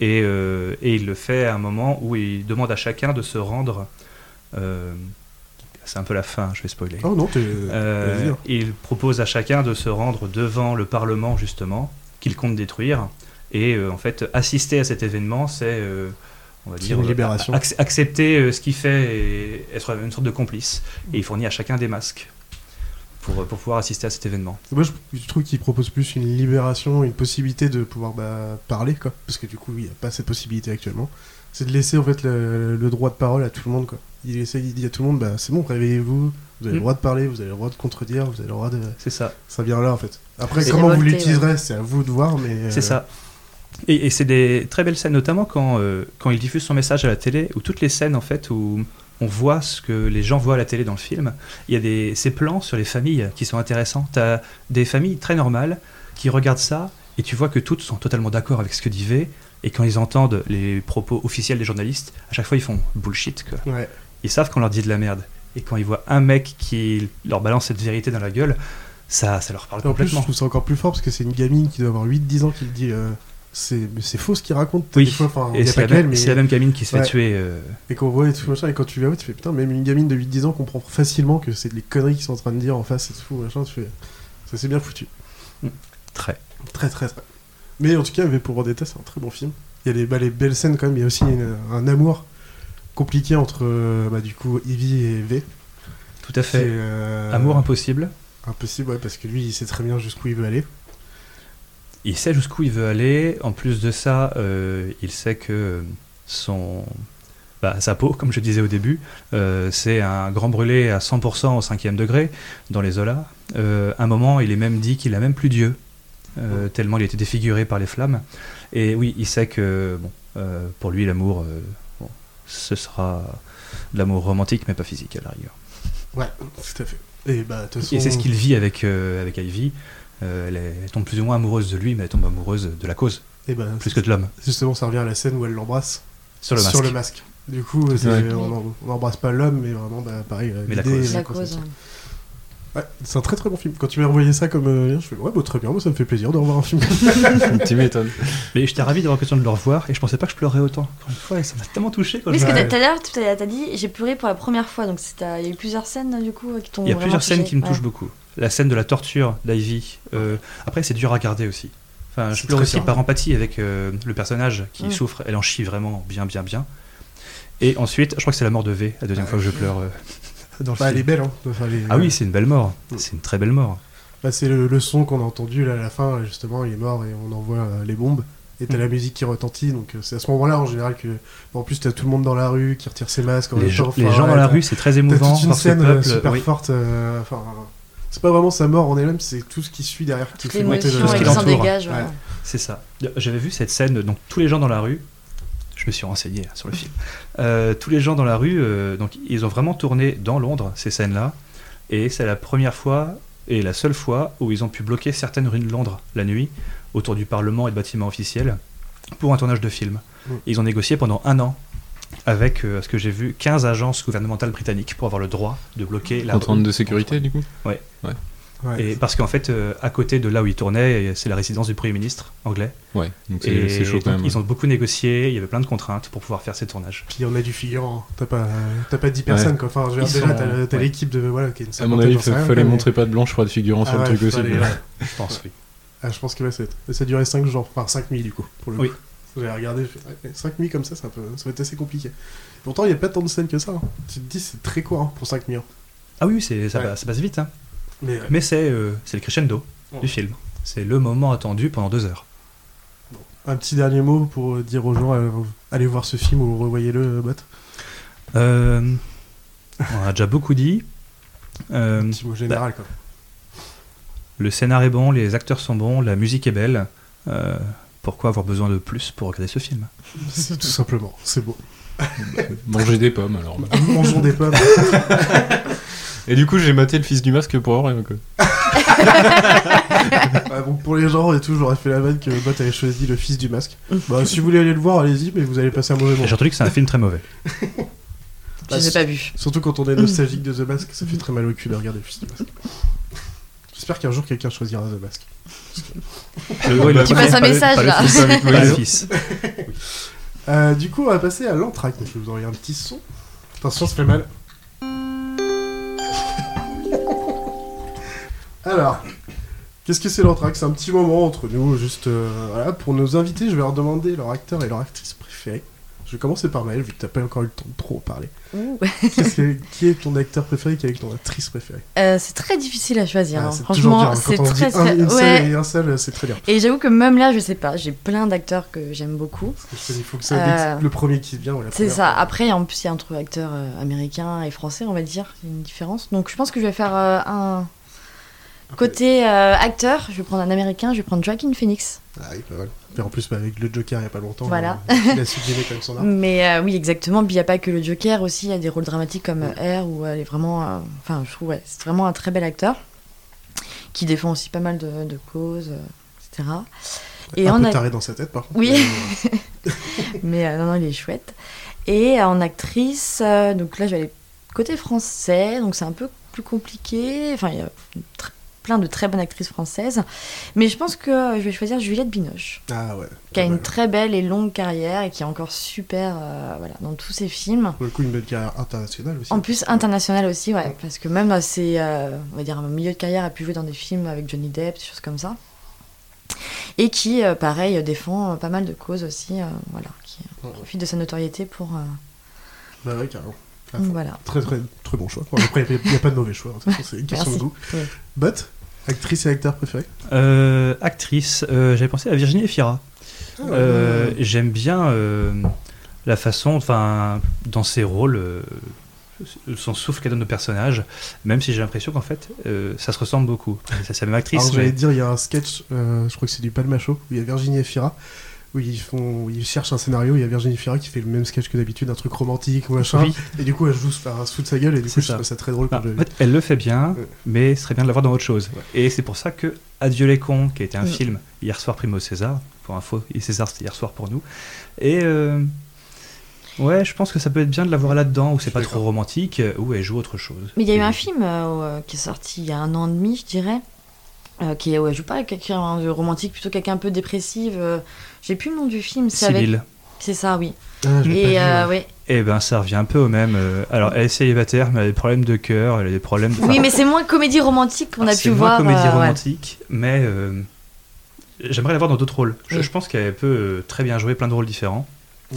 S4: Et, euh, et il le fait à un moment où il demande à chacun de se rendre. Euh, c'est un peu la fin, je vais spoiler.
S1: Oh non.
S4: Euh,
S1: hein.
S4: il propose à chacun de se rendre devant le Parlement, justement, qu'il compte détruire. Et euh, en fait, assister à cet événement, c'est, euh, on va dire,
S1: une
S4: euh,
S1: libération.
S4: ac- accepter euh, ce qu'il fait et être une sorte de complice. Et il fournit à chacun des masques pour, pour pouvoir assister à cet événement.
S1: Moi, je, je trouve qu'il propose plus une libération, une possibilité de pouvoir bah, parler, quoi. Parce que du coup, il n'y a pas cette possibilité actuellement. C'est de laisser en fait le, le droit de parole à tout le monde, quoi. Il essaie, il dit à tout le monde, bah c'est bon, réveillez-vous, vous avez le
S4: Mm.
S1: droit de parler, vous avez le droit de contredire, vous avez le droit de.
S4: C'est ça.
S1: Ça vient là, en fait. Après, comment vous l'utiliserez, c'est à vous de voir, mais. euh,
S4: C'est ça. Et, et c'est des très belles scènes, notamment quand, euh, quand il diffuse son message à la télé, ou toutes les scènes en fait où on voit ce que les gens voient à la télé dans le film. Il y a des, ces plans sur les familles qui sont intéressants. Tu as des familles très normales qui regardent ça et tu vois que toutes sont totalement d'accord avec ce que dit V. Et quand ils entendent les propos officiels des journalistes, à chaque fois ils font bullshit. Quoi.
S1: Ouais.
S4: Ils savent qu'on leur dit de la merde. Et quand ils voient un mec qui leur balance cette vérité dans la gueule, ça, ça leur parle
S1: en plus, je
S4: complètement.
S1: trouve ça encore plus fort parce que c'est une gamine qui doit avoir 8-10 ans qui le dit. euh, c'est faux ce qu'il raconte.
S4: Oui.
S1: Enfin,
S4: Et c'est la, même-
S1: mais.
S4: c'est la même gamine qui se fait tuer. euh,
S1: Et qu'on voit et tout machin, et quand tu vas, tu fais putain, même une gamine de 8-10 ans comprend facilement que c'est des conneries qu'ils sont en train de dire en face et tout, machin, tu fais. Ça c'est bien foutu.
S4: très.
S1: Très très très. Mais en tout cas, V pour Vendetta, c'est un très bon film. Il y a les, bah, les belles scènes quand même, il y a aussi une- un amour compliqué entre euh, bah, du coup Evie et V.
S4: Tout à fait.
S1: Euh,
S4: Amour impossible.
S1: impossible, ouais, parce que lui il sait très bien jusqu'où il veut aller.
S4: Il sait jusqu'où il veut aller. En plus de ça, euh, il sait que son, bah, sa peau, comme je disais au début, euh, c'est un grand brûlé à 100% au cinquième degré dans les Zola. Euh, à un moment, il est même dit qu'il a même plus Dieu, tellement il été défiguré par les flammes. Et oui, il sait que bon, pour lui, l'amour, ce sera de l'amour romantique, mais pas physique à la rigueur.
S1: Ouais, tout à fait. Et bah, façon.
S4: Et c'est ce qu'il vit avec, euh, avec Ivy. Euh, elle, est- elle tombe plus ou moins amoureuse de lui, mais elle tombe amoureuse de la cause,
S1: Et ben,
S4: plus que de l'homme.
S1: justement, ça revient à la scène où elle l'embrasse
S4: Sur le masque.
S1: Du coup, c'est-
S2: Ouais.
S1: on en- on n'embrasse pas l'homme, mais vraiment, bah, pareil, euh,
S4: Mais la cause.
S1: et
S3: La cause.
S1: Ouais, c'est un très très bon film. Quand tu m'as envoyé ça comme euh, je fais ouais, bah, très bien, moi ça me fait plaisir de revoir un film. <laughs>
S2: tu m'étonnes.
S4: Mais j'étais ravi d'avoir l'occasion de le revoir, et je pensais pas que je pleurais autant. Encore une fois, et ça m'a tellement touché quand
S3: Oui, parce que tout à l'heure, tout à l'heure, t'as dit j'ai pleuré pour la première fois, donc il y a eu plusieurs scènes du coup qui t'ont
S4: Il y a plusieurs scènes qui me
S3: Ouais.
S4: touchent beaucoup. La scène de la torture d'Ivy. euh, après, c'est dur à regarder aussi. Enfin, je pleure aussi par empathie avec euh, le personnage qui
S3: Mm.
S4: souffre. Elle en chie vraiment bien, bien, bien. Et ensuite, je crois que c'est la mort de V, la deuxième
S1: Ouais.
S4: fois que je pleure euh, dans le
S1: Bah, elle est belle, hein. Enfin, elle est-
S4: Ah oui, c'est une belle mort.
S1: Mm.
S4: C'est une très belle mort.
S1: Bah, c'est le, le son qu'on a entendu là à la fin, justement, il est mort et on envoie euh, les bombes. Et t'as
S4: Mm.
S1: la musique qui retentit, donc euh, c'est à ce moment-là en général que. En plus, t'as tout le monde dans la rue qui retire ses masques. en
S4: Les gens, les gens dans la
S1: t'as-
S4: rue, c'est très
S1: T'as
S4: émouvant.
S1: toute une scène euh,
S4: peuple,
S1: super
S4: oui.
S1: forte. euh, Enfin, c'est pas vraiment sa mort en elle-même, c'est tout ce qui suit derrière qui fait monter
S3: L'émotion
S1: le.
S4: ce qui
S3: qui s'en dégage.
S1: Ouais.
S4: C'est ça. J'avais vu cette scène, donc tous les gens dans la rue. Je me suis renseigné hein, sur le film. Euh, tous les gens dans la rue, euh, donc ils ont vraiment tourné dans Londres ces scènes-là, et c'est la première fois et la seule fois où ils ont pu bloquer certaines rues de Londres la nuit autour du Parlement et de bâtiments officiels pour un tournage de film.
S1: Mm.
S4: Ils ont négocié pendant un an avec, euh, ce que j'ai vu, 15 agences gouvernementales britanniques pour avoir le droit de bloquer la
S2: Contrainte de sécurité, du coup?
S1: Ouais.
S4: Et parce qu'en fait, euh, à côté de là où ils tournaient, c'est la résidence du Premier ministre anglais.
S2: Ouais, donc c'est chaud quand
S4: donc,
S2: même.
S4: Ils ont beaucoup négocié, il y avait plein de contraintes pour pouvoir faire ces tournages.
S1: Puis on a du figurant, t'as pas, t'as pas 10 personnes quoi. Enfin, je veux dire, déjà,
S4: sont-
S1: t'as,
S4: ouais.
S1: l'équipe de. Voilà, qui est une
S2: À mon avis, il fallait
S1: mais-
S2: montrer pas de blanche, je crois, de figurant sur
S1: Ah
S2: le
S1: ouais,
S2: truc aussi.
S4: Je pense, oui.
S1: Ah, je pense que ouais, c'est- ça a duré 5 jours, enfin 5 nuits du coup, pour le
S4: Oui.
S1: coup. J'ai regardé, j'ai fait, ouais, 5 nuits comme ça, ça, peut, ça va être assez compliqué. Pourtant, il n'y a pas tant de scènes que ça. hein. Tu te dis, c'est très court hein, pour 5 nuits. hein.
S4: Ah oui, c'est, ça,
S1: Ouais.
S4: passe, ça passe vite. hein.
S1: Mais,
S4: Mais c'est, euh, c'est le crescendo
S1: Ouais.
S4: du film. C'est le moment attendu pendant deux heures.
S1: un petit dernier mot pour dire aux gens, euh, allez voir ce film ou revoyez-le, euh, Bot.
S4: Euh, on a déjà beaucoup dit. Euh, <laughs>
S1: Un petit mot général quoi.
S4: le scénar est bon, les acteurs sont bons, la musique est belle. Euh, pourquoi avoir besoin de plus pour regarder ce film? <laughs>
S1: Tout simplement, c'est beau.
S2: Manger des pommes alors. bah.
S1: Mangeons des pommes. <laughs>
S2: Et du coup, j'ai maté le fils du masque pour rien. Quoi. <laughs>
S1: Ah, bon, pour les gens et tout, j'aurais fait la vanne que Bot avait choisi le fils du masque. bah, si vous voulez aller le voir, allez-y, mais vous allez passer un mauvais moment.
S4: J'ai entendu que c'est un film très mauvais. <laughs>
S3: Je les ai pas vus.
S1: Surtout quand on est nostalgique de The Mask, ça fait très mal au cul de regarder le fils du masque. J'espère qu'un jour quelqu'un choisira The Mask.
S3: Tu passes un message, là.
S2: Pas <laughs>
S4: le fils.
S1: Euh, du coup, on va passer à l'entracte. Je vais vous envoyer un petit son. Attention, ça fait mal. Alors, qu'est-ce que c'est l'entracte C'est un petit moment entre nous, juste euh, voilà, pour nos invités. Je vais leur demander leur acteur et leur actrice préférée. Je vais commencer par Maël, vu que t'as pas encore eu le temps de trop parler.
S3: Ouh.
S1: Qu'est-ce que- qui est ton acteur préféré Qui est ton actrice préférée?
S3: Euh, c'est très difficile à choisir.
S1: Ah,
S3: hein. Franchement,
S1: dur.
S3: c'est très
S1: dit un,
S3: très.
S1: une
S3: ouais.
S1: et un seul, c'est très bien.
S3: Et j'avoue que même là, je sais pas. J'ai plein d'acteurs que j'aime beaucoup.
S1: Que il faut que ça
S3: Euh,
S1: le premier qui vient.
S3: C'est ça. Après, en plus, il y a entre acteurs euh, américains et français, on va dire. Il y a une différence. Donc, je pense que je vais faire euh, un. Côté euh, acteur, je vais prendre un américain, je vais prendre Joaquin Phoenix.
S1: Ah oui, pas mal. Et en plus, bah, avec le Joker il y a pas longtemps,
S3: Voilà.
S1: euh, il a sublimé quand même son art.
S3: Mais euh, oui, exactement. Puis il n'y a pas que le Joker aussi, il y a des rôles dramatiques comme euh, R où elle est vraiment. euh, Enfin, je trouve, ouais, c'est vraiment un très bel acteur qui défend aussi pas mal de, de causes, euh, etc. Et
S1: un
S3: en
S1: peu
S3: ac-
S1: taré dans sa tête, par contre.
S3: Oui.
S1: mais, <laughs>
S3: Mais non, non, il est chouette. Et en actrice, euh, donc là, je vais aller côté français, donc c'est un peu plus compliqué. Enfin, il y a plein de très bonnes actrices françaises. Mais je pense que je vais choisir Juliette Binoche,
S1: Ah ouais.
S3: qui a une très belle et longue carrière et qui est encore super euh, voilà, dans tous ses films.
S1: Pour le coup, une belle carrière internationale aussi.
S3: En plus, international aussi, ouais, parce que même dans ses, euh, on va dire, milieu de carrière, a pu jouer dans des films avec Johnny Depp, des choses comme ça. Et qui, euh, pareil, défend pas mal de causes aussi, euh, voilà, qui
S1: Ouais.
S3: profite de sa notoriété pour.
S1: Bah ouais, carrément.
S3: Voilà.
S1: Très, très, très bon choix. Bon, après, il n'y a, pas de mauvais choix. C'est une question
S3: Merci.
S1: de goût. Bot, actrice et acteur préféré
S4: Euh, actrice, euh, j'avais pensé à Virginie Efira. Euh, J'aime bien euh, la façon, enfin, dans ses rôles, euh, son souffle qu'elle donne au personnage, même si j'ai l'impression qu'en fait, euh, ça se ressemble beaucoup. C'est sa même actrice.
S1: Alors, j'allais
S4: mais-
S1: dire, il y a un sketch, euh, je crois que c'est du Palma Show, où il y a Virginie Efira, où ils font, où ils cherchent un scénario. Il y a Virginie Fira qui fait le même sketch que d'habitude, un truc romantique ou machin.
S4: Oui.
S1: Et du coup, elle joue enfin, se fout de sa gueule et du coup,
S4: C'est
S1: je
S4: ça.
S1: trouve ça très drôle quand je
S4: en fait, elle le fait bien,
S1: Ouais.
S4: mais ce serait bien de l'avoir dans autre chose. Et c'est pour ça que Adieu les cons, qui a été un film hier soir primé au César, pour info, et César c'était hier soir pour nous. Et euh, ouais, je pense que ça peut être bien de l'avoir là-dedans, où c'est pas trop romantique, où elle joue autre chose.
S3: Mais il y a eu
S4: Et-
S3: un film euh, qui est sorti il y a un an et demi, je dirais. Euh, qui est, ouais, je joue pas avec quelqu'un de romantique, plutôt quelqu'un un peu dépressif. euh, J'ai plus le nom du film. C'est avec.
S4: Civil.
S3: C'est ça, oui.
S1: Ah,
S3: Et euh,
S1: ouais.
S4: Et ben ça revient un peu au même. euh, alors elle est célibataire, mais elle a des problèmes de cœur, elle a des problèmes. de-
S3: Oui,
S4: enfin,
S3: mais c'est moins comédie romantique qu'on a
S4: Ah, c'est
S3: pu
S4: moins
S3: voir.
S4: comédie
S3: euh, ouais.
S4: romantique, mais euh, j'aimerais la voir dans d'autres rôles. Je,
S3: Oui.
S4: je pense qu'elle peut très bien jouer plein de rôles différents.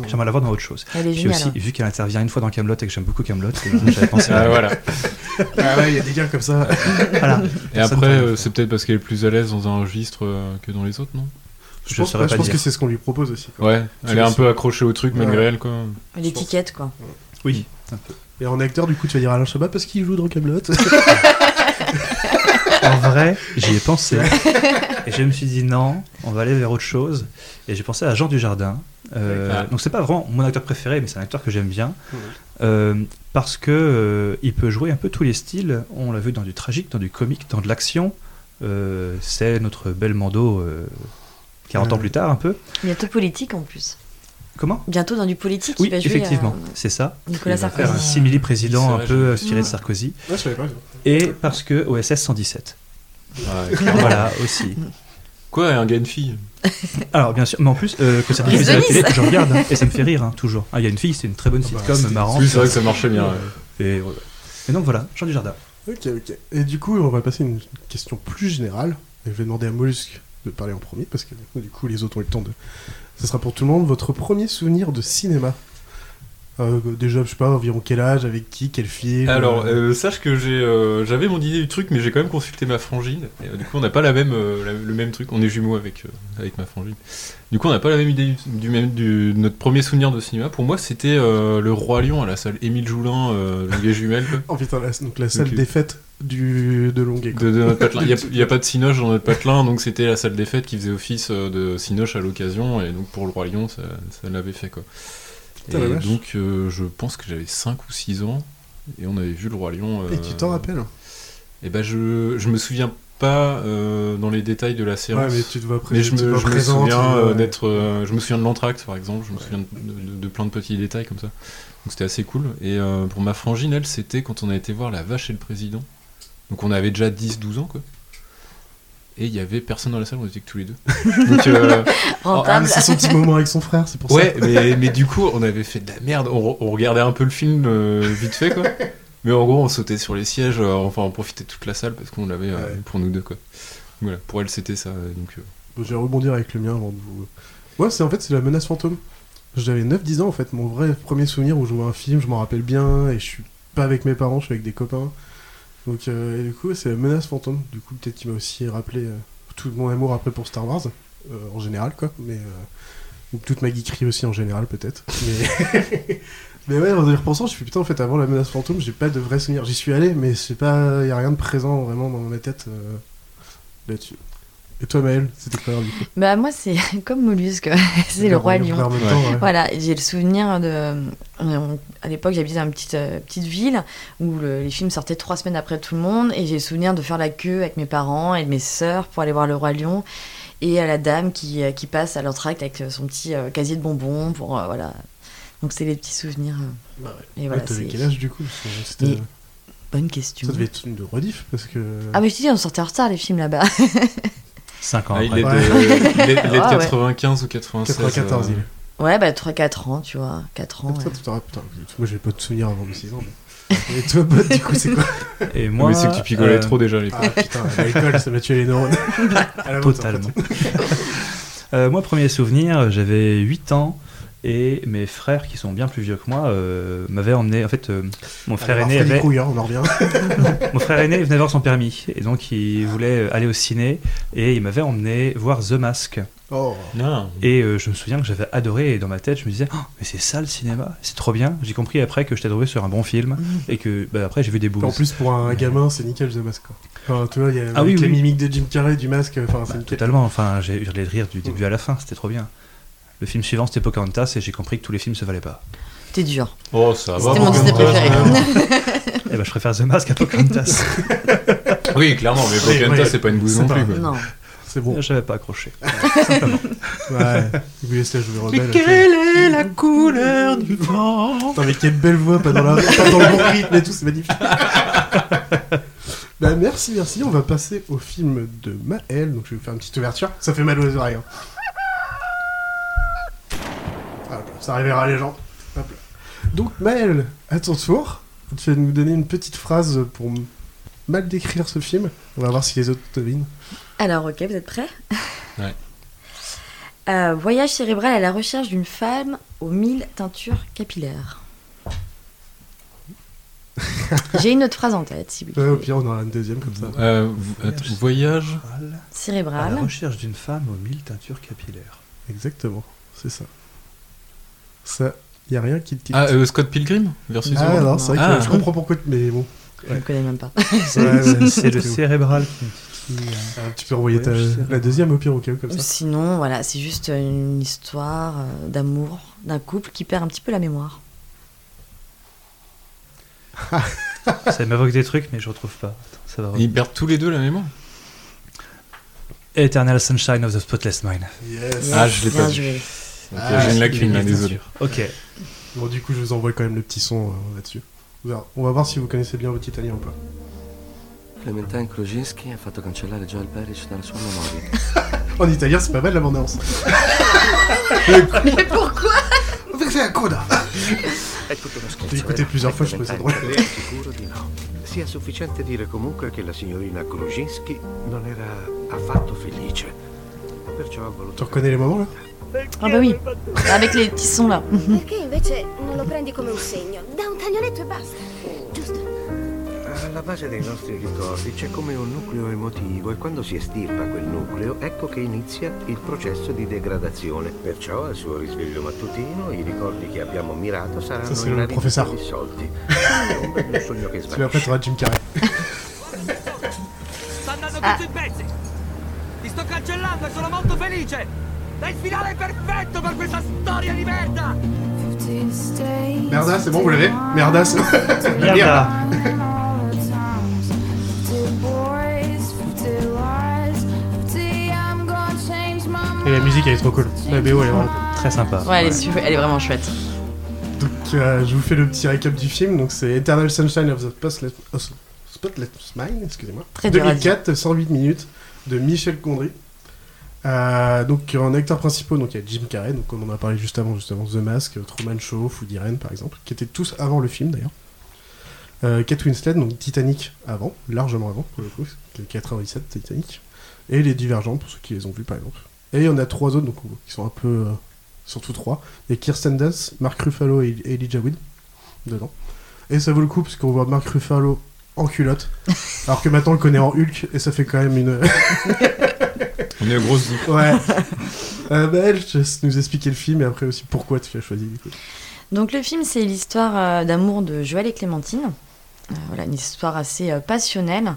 S4: J'aimerais la voir dans autre chose.
S3: Elle est
S4: Puis
S3: géniale.
S4: aussi,
S3: hein.
S4: vu qu'elle intervient une fois dans Camelot et que j'aime beaucoup Camelot, j'avais pensé <laughs> à
S2: Ah, voilà. <laughs>
S1: Ah ouais, il y a des gars comme ça.
S4: Voilà. <laughs>
S2: Et
S4: Personne
S2: après, euh, c'est peut-être parce qu'elle est plus à l'aise dans un registre euh, que dans les autres, non?
S1: Je
S4: Je
S1: pense, ouais, je pense que c'est ce qu'on lui propose aussi. quoi.
S2: Ouais, elle est un peu accrochée au truc malgré elle, quoi.
S3: L'étiquette, quoi.
S4: Oui, un peu.
S1: Et en acteur, du coup, tu vas dire Alain Chabat parce qu'il joue dans Camelot.
S4: En vrai, j'y ai pensé. Et je me suis dit non, on va aller vers autre chose. Et j'ai pensé à Jean Dujardin. Euh,
S2: Ah.
S4: Donc c'est pas vraiment mon acteur préféré, mais c'est un acteur que j'aime bien. Euh, parce que euh, il peut jouer un peu tous les styles. On l'a vu dans du tragique, dans du comique, dans de l'action. Euh, c'est notre bel Mando euh, 40 ans
S1: Ouais.
S4: plus tard un peu.
S3: Bientôt politique en plus.
S4: Comment?
S3: Bientôt dans du politique.
S4: Oui,
S3: il va jouer,
S4: effectivement,
S3: euh,
S4: c'est ça.
S3: Nicolas
S4: il va
S3: Sarkozy.
S4: faire un simili président
S2: C'est
S4: un peu euh, tiré de Sarkozy.
S1: Ouais, je savais pas.
S4: Et parce que OSS 117.
S2: Ouais. <laughs>
S4: Voilà aussi.
S2: Quoi, un gars et une fille?
S4: Alors bien sûr, mais en plus euh, que ça
S3: Les
S4: diffuse à la télé, je regarde hein, et ça me fait rire hein, toujours. Ah, il y a une fille, c'est une très bonne
S1: Ah bah,
S4: sitcom
S1: c'est-
S4: marrante.
S2: Oui, c'est vrai que ça marchait bien. ouais.
S4: Et, ouais. Et donc voilà, Jean du Jardin.
S1: Ok, ok. Et du coup, on va passer à une question plus générale. Et je vais demander à Mollusque de parler en premier parce que du coup, les autres ont eu le temps de. Ce sera pour tout le monde. Votre premier souvenir de cinéma Euh, Déjà, je sais pas, environ quel âge, avec qui, quel film
S2: Alors,
S1: euh,
S2: euh, sache que j'ai, euh, j'avais mon idée du truc, mais j'ai quand même consulté ma frangine. Et, du coup, on n'a pas la même, la- le même truc. On est jumeaux avec, avec ma frangine. Du coup, on n'a pas la même idée du, du même, du, de notre premier souvenir de cinéma. Pour moi, c'était le Roi Lion à la salle Émile Joulin, Longuet Jumelles. quoi. <laughs>
S1: Oh putain, la, donc la salle des fêtes du, de Longuet.
S2: De, de notre patelin. Il n'y <laughs> a, pas de Cinoche dans notre patelin, donc c'était la salle des fêtes qui faisait office de Cinoche à l'occasion, et donc pour le Roi Lion, ça, ça l'avait fait quoi.
S1: Putain,
S2: et donc euh, je pense que j'avais 5 ou 6 ans, et on avait vu le Roi Lion.
S1: Et tu t'en rappelles
S2: Et ben je, je me souviens pas euh, dans les détails de la séance.
S1: Ouais, mais tu te vois
S2: Mais je me, je souviens euh, d'être. euh, je me souviens de l'entracte par exemple, je me souviens de, de- de plein de petits détails comme ça. Donc c'était assez cool. Et euh, pour ma frangine, elle, c'était quand on a été voir La Vache et le Président. Donc on avait déjà 10-12 ans quoi. Et il y avait personne dans la salle, on était que tous les deux. <laughs> Donc, euh,
S1: Ah, c'est son petit moment avec son frère, c'est pour
S2: ouais,
S1: ça.
S2: mais, mais du coup, on avait fait de la merde. On, re- on regardait un peu le film euh, vite fait quoi. Mais en gros, on sautait sur les sièges, euh, enfin on profitait de toute la salle parce qu'on l'avait euh,
S1: Ouais.
S2: pour nous deux quoi. Voilà, pour elle c'était ça. Donc, euh,
S1: Bon, je vais rebondir avec le mien avant de vous. Moi, c'est en fait, c'est la menace fantôme. J'avais 9-10 ans en fait. Mon vrai premier souvenir où je vois un film, je m'en rappelle bien et je suis pas avec mes parents, je suis avec des copains. Donc, euh, et du coup, c'est la menace fantôme. Du coup, peut-être qu'il m'a aussi rappelé euh, tout mon amour après pour Star Wars, euh, en général, quoi. Mais. ou toute ma geekerie aussi en général, peut-être. <laughs> Mais. ouais, en y repensant, je suis putain, en fait, avant la menace fantôme, j'ai pas de vrai souvenir. J'y suis allé, mais c'est pas. Y a rien de présent vraiment dans ma tête là-dessus. Et toi, Maël, c'était quoi du coup
S3: Bah, moi, c'est <laughs> comme Mollusque. <laughs> c'est le Roi Lion.
S1: Temps, ouais.
S3: Voilà, j'ai le souvenir de. on- À l'époque, j'habitais dans une petite, euh, petite ville où le- les films sortaient trois semaines après tout le monde. Et j'ai le souvenir de faire la queue avec mes parents et mes sœurs pour aller voir Le Roi Lion. Et à la dame qui, euh, qui passe à l'entracte avec euh, son petit euh, casier de bonbons. Pour, euh, voilà. Donc, c'est les petits souvenirs. euh.
S1: Bah ouais.
S3: Et voilà,
S1: Ouais, T'avais quel âge du coup
S3: Et- Bonne question.
S1: Ça devait être une de rediff parce que.
S3: Ah, mais je te dis, on sortait en retard les films là-bas. <laughs>
S4: 5 ans
S2: ah, il, est de,
S1: Ouais.
S2: il est- il est de
S3: Ah, ouais.
S2: 95 ou 96.
S1: 94,
S2: euh,
S1: il est.
S3: ouais, bah 3-4 ans, tu vois. 4 ans.
S1: Ah,
S3: ouais.
S1: putain, putain, moi j'ai pas de souvenirs avant mes 6 ans. mais- Et toi, Bot, du coup, c'est quoi
S4: Et
S2: Moi, mais c'est que tu piccolais
S4: euh,
S2: trop déjà à l'époque.
S1: Ah putain, à l'école, ça m'a tué les neurones. <laughs>
S4: Totalement. Euh, moi, premier souvenir, j'avais 8 ans et mes frères, qui sont bien plus vieux que moi, euh, m'avaient emmené. En fait, euh, mon frère
S1: Alors,
S4: aîné avait,
S1: Krueger, on en revient. <laughs>
S4: mon frère aîné venait avoir son permis et donc il voulait euh, aller au ciné et il m'avait emmené voir The Mask.
S1: Oh,
S2: Non.
S4: Et euh, je me souviens que j'avais adoré et dans ma tête, je me disais, Oh, mais c'est ça le cinéma, c'est trop bien. J'ai compris après que j'étais trouvé sur un bon film et que bah, après j'ai vu des boules.
S1: en plus, pour un gamin, c'est nickel The Mask. Quoi. Enfin, tu vois, il y a
S4: Ah oui,
S1: les
S4: oui.
S1: mimiques de Jim Carrey, du masque, enfin, c'est
S4: Bah,
S1: nickel.
S4: totalement, enfin j'ai hurlé de rire du début à la fin, c'était trop bien. Le film suivant, c'était Pocahontas, et j'ai compris que tous les films se valaient pas.
S3: T'es dur.
S2: Oh, ça va.
S3: C'était mon Disney préféré. <laughs>
S4: Eh ben, je préfère The Mask à Pocahontas. <laughs>
S2: Oui, clairement, mais
S1: Oui,
S2: Pocahontas,
S1: oui.
S2: c'est pas une bouse
S1: C'est
S2: non plus.
S3: Non.
S1: C'est bon.
S4: J'avais pas accroché. <laughs>
S1: Ouais. Il voulait se la jouer rebelle.
S2: est la couleur du vent
S1: Putain, mais quelle belle voix, pas dans, la... pas dans le bon rythme et tout, c'est magnifique. bah, merci, merci. On va passer au film de Maël. Donc, je vais vous faire une petite ouverture. Ça fait mal aux oreilles. hein. Ça réveillera les gens. Hop là. Donc, Maël, à ton tour, tu vas nous donner une petite phrase pour mal décrire ce film. On va voir si les autres devinent.
S3: Alors, ok, vous êtes prêts?
S2: Ouais. <laughs>
S3: Euh, voyage cérébral à la recherche d'une femme aux mille teintures capillaires. <laughs> J'ai une autre phrase en tête, si vous
S1: Ouais, au
S3: voulez.
S1: pire, on aura une deuxième comme ça.
S2: Euh, voyage.
S4: À la
S3: Cérébral.
S4: recherche d'une femme aux mille teintures capillaires.
S1: Exactement, c'est ça. Ça, y a rien qui te dit.
S2: Ah, euh, Scott Pilgrim versus
S1: Ah, non, c'est vrai que
S2: Ah.
S1: je comprends pourquoi, mais bon.
S3: Je ne connais même pas.
S4: C'est
S1: Ouais, ouais,
S4: c'est le cérébral qui titille.
S1: Ah, tu peux envoyer ta- la deuxième au pire au cas où, comme ça.
S3: Sinon, voilà, c'est juste une histoire euh, d'amour d'un couple qui perd un petit peu la mémoire. <laughs>
S4: Ça m'évoque des trucs, mais je retrouve pas. Ça va
S2: Ils perdent tous les deux la mémoire.
S4: Eternal Sunshine of the Spotless Mind.
S1: Yes.
S2: Ah, je l'ai
S3: Bien
S2: pas vu.
S1: Ah,
S2: J'ai une lacune là,
S4: Les
S2: désolé.
S4: Ok.
S1: Bon, du coup, je vous envoie quand même le petit son euh, là-dessus. On va- voir si vous connaissez bien votre italien ou pas.
S8: Clementine Kruzinski ha fatto cancellare Joel Parrish dalla sua memoria. <laughs>
S1: En italien, c'est pas mal l'abondance. <laughs>
S3: Mais pourquoi.
S1: L'ho <laughs> écouté
S7: vero?
S1: plusieurs fois, je trouvais ça drôle.
S7: Sia sufficiente dire comunque che la signorina Kruzinski non era affatto felice. Perciò ha voluto...
S1: Tu reconnais les moments là?
S3: Ah bah oui, avec les petits sons là. <laughs>
S10: Perché invece non lo prendi come un segno? Da un taglioletto e basta. Giusto?
S7: Alla base dei nostri ricordi c'è come un nucleo emotivo e quando si estirpa quel nucleo ecco che inizia il processo di degradazione. Perciò al suo risveglio mattutino i ricordi che abbiamo mirato saranno
S1: Ça,
S7: inariditi
S1: professeur.
S7: dissolti. È un bel sogno che
S1: Celui après,
S7: svanisce.
S1: t'auras Jim Carrey.
S11: Sta andando tutto in pezzi. Ti sto cancellando e sono molto felice. È il finale perfetto per questa storia di merda.
S1: Merda, c'est bon, vous l'avez? Merda, c'est
S4: Merde. <laughs>
S1: Et la musique, elle est trop cool. La BO, elle est vraiment
S4: Très sympa.
S3: Ouais, elle est, su- elle est vraiment chouette.
S1: Donc, euh, je vous fais le petit récap du film. Donc, c'est Eternal Sunshine of the Spotless, the Spotless Mind, excusez-moi.
S3: Très dur à
S1: 2004, 108 minutes, de Michel Gondry. Euh, donc, en acteurs principaux, donc il y a Jim Carrey, donc on en a parlé juste avant, justement, The Mask, Truman Show, Food Irene, par exemple, qui étaient tous avant le film d'ailleurs. Euh, Kate donc Titanic avant, largement avant, pour le coup, c'est 97 Titanic. Et Les Divergents, pour ceux qui les ont vus, par exemple. Et il y en a trois autres, donc, qui sont un peu. euh, surtout trois. Il y a Kirsten Dunst, Mark Ruffalo et et Elijah Wood dedans. Et ça vaut le coup parce qu'on voit Mark Ruffalo en culotte, alors que maintenant on le connaît en Hulk et ça fait quand même une. <laughs>
S2: On est grosse <laughs>
S1: ouais. Euh, bah, elle, je nous expliquer le film et après aussi pourquoi tu l'as choisi du coup.
S3: Donc le film, c'est l'histoire euh, d'amour de Joël et Clémentine. Euh, voilà, une histoire assez euh, passionnelle.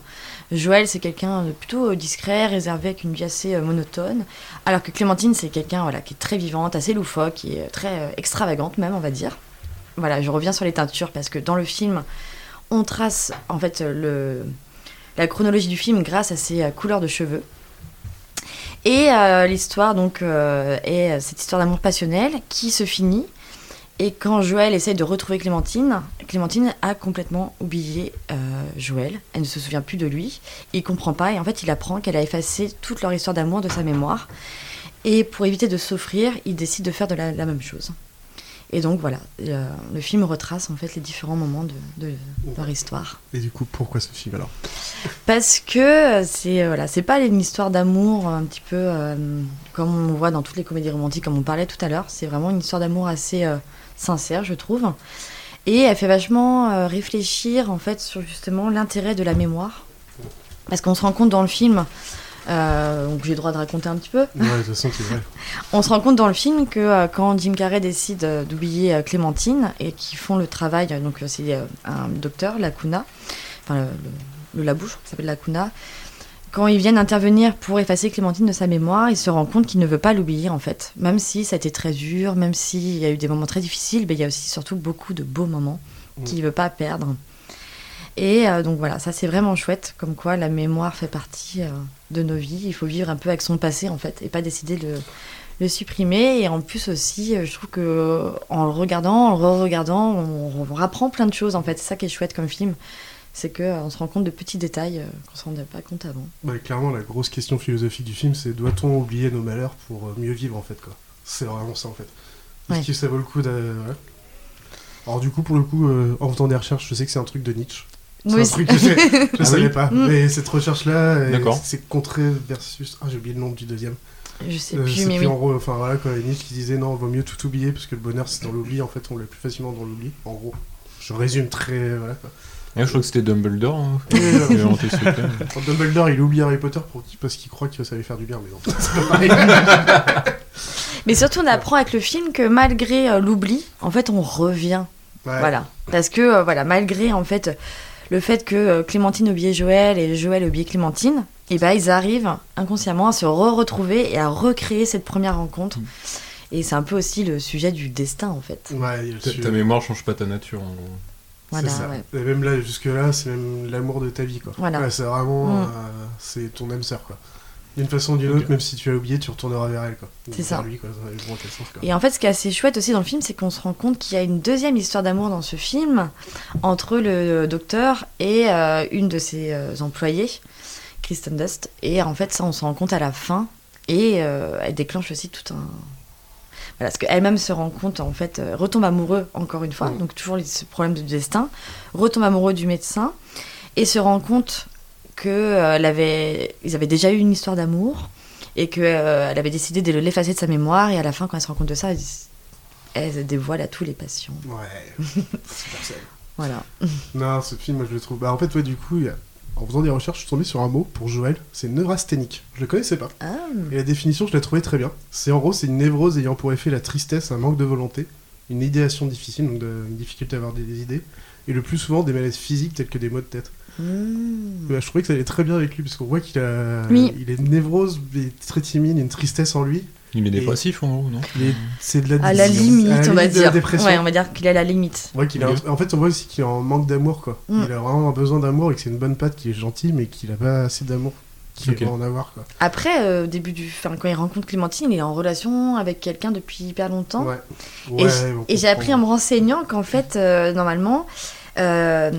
S3: Joël, c'est quelqu'un de plutôt discret, réservé, avec une vie assez monotone. Alors que Clémentine, c'est quelqu'un voilà, qui est très vivante, assez loufoque, et très extravagante même, on va dire. Voilà, je reviens sur les teintures parce que dans le film, on trace en fait le, la chronologie du film grâce à ses couleurs de cheveux. Et euh, l'histoire donc euh, est euh, cette histoire d'amour passionnel qui se finit et quand Joël essaye de retrouver Clémentine, Clémentine a complètement oublié Joël. Elle ne se souvient plus de lui. Il comprend pas et en fait il apprend qu'elle a effacé toute leur histoire d'amour de sa mémoire. Et pour éviter de s'offrir, il décide de faire la même chose. Et donc voilà, euh, le film retrace en fait les différents moments de, de leur histoire.
S1: Et du coup, pourquoi ce film alors?
S3: Parce que c'est euh, voilà, c'est pas une histoire d'amour un petit peu euh, comme on voit dans toutes les comédies romantiques, comme on parlait tout à l'heure. C'est vraiment une histoire d'amour assez euh, sincère, je trouve. Et elle fait vachement réfléchir en fait sur justement l'intérêt de la mémoire. Parce qu'on se rend compte dans le film, euh, donc j'ai le droit de raconter un petit peu.
S1: Ouais, de toute façon, c'est vrai. <laughs>
S3: On se rend compte dans le film que euh, quand Jim Carrey décide euh, d'oublier Clémentine et qu'ils font le travail, donc c'est un docteur, Lacuna, enfin le, le, qu'il s'appelle Lacuna, quand ils viennent intervenir pour effacer Clémentine de sa mémoire, il se rend compte qu'il ne veut pas l'oublier en fait. Même si ça a été très dur, même s'il y a eu des moments très difficiles, mais il y a aussi surtout beaucoup de beaux moments qu'il ne veut pas perdre. Et euh, donc voilà, ça c'est vraiment chouette, comme quoi la mémoire fait partie euh, de nos vies. Il faut vivre un peu avec son passé en fait, et pas décider de le supprimer. Et en plus aussi, euh, je trouve que en le regardant, en le re-regardant, on, on apprend plein de choses en fait. C'est ça qui est chouette comme film, c'est que euh, on se rend compte de petits détails qu'on se rendait pas compte avant.
S1: Bah, clairement, la grosse question philosophique du film, c'est doit-on oublier nos malheurs pour mieux vivre en fait quoi. C'est vraiment ça en fait. Est-ce
S3: Ouais.
S1: que ça vaut le coup de... ouais. Alors du coup, pour le coup, euh, en faisant des recherches, je sais que c'est un truc de Nietzsche. C'est un truc que j'ai- <laughs> je
S2: Ah
S1: savais
S2: oui
S1: pas. Mais cette recherche-là, c'est contré versus... Ah, j'ai oublié le nom du deuxième.
S3: Je sais
S1: Euh,
S3: plus,
S1: c'est
S3: mais
S1: plus
S3: oui.
S1: en gros, enfin voilà, quoi, Nietzsche qui disait non, vaut mieux tout oublier parce que le bonheur c'est dans l'oubli, en fait on l'est plus facilement dans l'oubli, en gros. Je résume très. Voilà, quoi.
S2: Ouais, je crois que c'était Dumbledore. hein,
S1: Oui, oui, <laughs> Dumbledore il oublie Harry Potter pour, parce qu'il croit que ça lui faire du bien, mais non, c'est pas pareil.
S3: Mais surtout, on apprend avec le film que malgré euh, l'oubli, en fait, on revient.
S1: Ouais.
S3: Voilà. Parce que, euh, voilà, malgré, en fait, le fait que euh, Clémentine oubliait Joël et Joël oubliait Clémentine, et ben ils arrivent inconsciemment à se re-retrouver et à recréer cette première rencontre.
S1: Mm.
S3: Et c'est un peu aussi le sujet du destin, en fait.
S1: Ouais,
S2: Ta, mémoire change pas ta nature, en gros.
S3: Voilà,
S1: c'est ça.
S3: ouais.
S1: Et même là, jusque-là, c'est même l'amour de ta vie, quoi.
S3: Voilà.
S1: Ouais, c'est vraiment.
S3: Mm.
S1: euh, c'est ton âme sœur, quoi. D'une façon ou d'une autre, même si tu as oublié, tu retourneras vers elle,
S3: C'est ça.
S1: lui, quoi. Ça dépend dans quel sens, quoi.
S3: Et en fait, ce qui est assez chouette aussi dans le film, c'est qu'on se rend compte qu'il y a une deuxième histoire d'amour dans ce film entre le docteur et euh, une de ses euh, employées, Kristen Dust. Et en fait, ça, on se rend compte à la fin. Et euh, elle déclenche aussi tout un. Voilà, parce qu'elle-même se rend compte, en fait, euh, retombe amoureux, encore une fois,
S1: Mm.
S3: donc toujours ce problème de destin, retombe amoureux du médecin, et se rend compte que euh, avait, ils avaient déjà eu une histoire d'amour, et qu'elle avait décidé de l'effacer de sa mémoire, et à la fin, quand elle se rend compte de ça, elle, dévoile à tous les patients.
S1: Ouais. <laughs>
S3: Voilà.
S1: Non, ce film, moi, je le trouve. Bah, en fait, ouais, du coup, en faisant des recherches, je suis tombé sur un mot pour Joël. C'est neurasthénique. Je le connaissais pas.
S3: Ah,
S1: Et la définition, je l'ai trouvée très bien. C'est en gros, c'est une névrose ayant pour effet la tristesse, un manque de volonté, une idéation difficile, donc de- une difficulté à avoir des, des idées, et le plus souvent des malaises physiques tels que des maux de tête.
S3: Hmm.
S1: Bah, je trouvais que ça allait très bien avec lui, parce qu'on voit qu'il a,
S3: Oui.
S1: il est névrose, il est très timide, il y a une tristesse en lui.
S2: Il est
S1: Et-
S2: dépressif, en gros, non?
S1: Il est- C'est de la
S3: à la limite,
S1: À la
S3: on va
S1: limite de la
S3: dire.
S1: dépression.
S3: Ouais, on va dire qu'il est à la limite.
S1: On qu'il a, en fait, on voit aussi qu'il est en manque d'amour, quoi.
S3: Mm.
S1: Il a vraiment un besoin d'amour et que c'est une bonne patte, qu'il est gentil, mais qu'il a pas assez d'amour qu'il
S2: Ok.
S1: va en avoir, quoi.
S3: Après, euh, au début du, enfin, quand il rencontre Clémentine, il est en relation avec quelqu'un depuis hyper longtemps.
S1: Ouais.
S3: Et,
S1: Ouais, on
S3: et j'ai appris en me renseignant qu'en fait, euh, normalement, euh,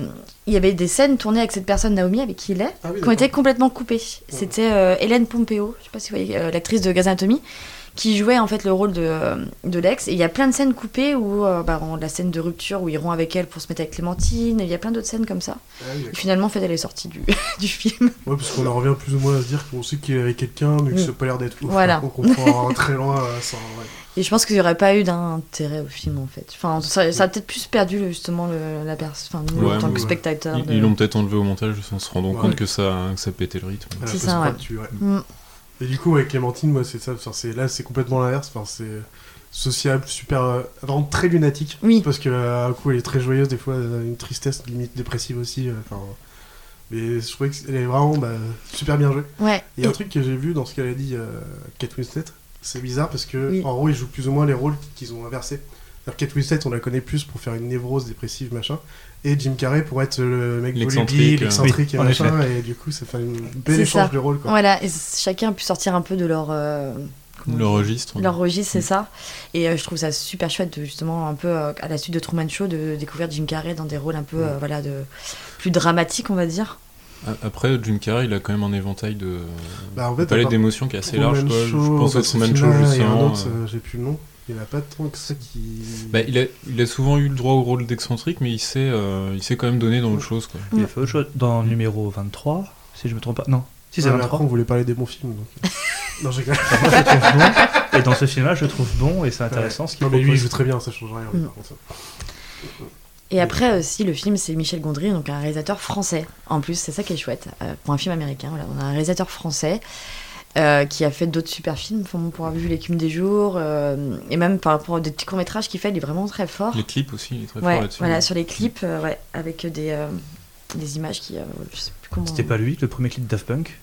S3: il y avait des scènes tournées avec cette personne, Naomi, avec qui il est,
S1: Ah oui,
S3: qui ont été complètement coupées. C'était euh, Hélène Pompeo, je sais pas si vous voyez, euh, l'actrice de Grey's Anatomy, qui jouait en fait le rôle de, de Lex. Et il y a plein de scènes coupées où, euh, bah, la scène de rupture où ils rompt avec elle pour se mettre avec Clémentine, et il y a plein d'autres scènes comme ça.
S1: Ah oui,
S3: Et
S1: d'accord.
S3: finalement, en fait, elle est sortie du, <laughs> du film.
S1: Ouais, parce qu'on en revient plus ou moins à se dire qu'on sait qu'il est avec quelqu'un, mais que
S3: Mm.
S1: ça n'a pas l'air d'être ouf.
S3: Voilà.
S1: On comprend <laughs> très loin euh, sans. ouais.
S3: Et je pense qu'il n'y aurait pas eu d'intérêt au film en fait. Enfin, ça, ça a peut-être plus perdu justement le- la personne, enfin, nous
S2: Ouais,
S3: en tant que spectateur.
S2: Ils
S3: de-
S2: ils l'ont peut-être enlevé au montage en se rendant
S1: Ouais.
S2: compte que ça, que ça pétait le rythme.
S3: C'est ça, ouais.
S1: Et du coup, avec Clémentine, moi, c'est ça. C'est là, c'est complètement l'inverse. Enfin, c'est sociable, super, euh, vraiment très lunatique.
S3: Oui.
S1: Parce que euh, un coup, elle est très joyeuse, des fois, elle a une tristesse limite dépressive aussi. euh, Enfin, mais je trouvais qu'elle est vraiment bah, super bien jouée.
S3: Ouais.
S1: Il y a un truc que j'ai vu dans ce qu'elle a dit, Kate Winslet. C'est bizarre parce que
S3: Oui.
S1: en gros, ils jouent plus ou moins les rôles qu'ils ont inversés. Kate Winslet, on la connaît plus pour faire une névrose dépressive, machin. Et Jim Carrey pour être le mec
S2: L'excentrique,
S1: volubile,
S2: euh,
S1: l'excentrique
S4: oui,
S1: et machin. Et du coup, ça fait une belle
S3: C'est
S1: échange
S3: ça.
S1: de rôles. Quoi.
S3: Voilà, et chacun a pu sortir un peu de leur. euh,
S2: registre.
S3: Leur registre, c'est ça. Et euh, je trouve ça super chouette, de, justement, un peu euh, à la suite de Truman Show, de découvrir Jim Carrey dans des rôles un peu, euh, voilà, de plus dramatiques, on va dire.
S2: Après, Jim Carrey, il a quand même un éventail de
S1: Bah, en fait,
S2: palette d'émotions qui est assez large. quoi. Je
S1: Show,
S2: pense à Truman Show
S1: Rim,
S2: juste
S1: et un
S2: avant,
S1: autre,
S2: euh,
S1: euh, j'ai plus le nom. Il n'y en a pas tant que ça qui.
S2: Bah, il, a, il a souvent eu le droit au rôle d'excentrique, mais il s'est, euh, il s'est quand même donné dans autre chose. Quoi.
S4: Il a fait autre chose dans le numéro 23, si je me trompe pas. Non, si c'est
S1: Ouais, mais
S4: 23.
S1: après, on voulait parler des bons films. donc. <laughs> non, j'ai quand
S4: Enfin, moi, je le trouve bon. Et dans ce film-là, je le trouve bon et c'est intéressant ce qu'il
S1: Non, mais lui, il joue très bien, ça change rien.
S3: Mm. Et après aussi, le film, c'est Michel Gondry, donc un réalisateur français. En plus, c'est ça qui est chouette. euh, pour un film américain, voilà, on a un réalisateur français euh, qui a fait d'autres super films. Enfin, pour avoir vu L'écume des jours, euh, et même par rapport à des petits courts-métrages qu'il fait, il est vraiment très fort.
S2: Les clips aussi, il est très
S3: Ouais,
S2: fort là-dessus.
S3: voilà, sur les clips, euh, ouais, avec des, euh, des images qui. euh, je sais plus comment.
S4: C'était pas lui, le premier clip de Daft Punk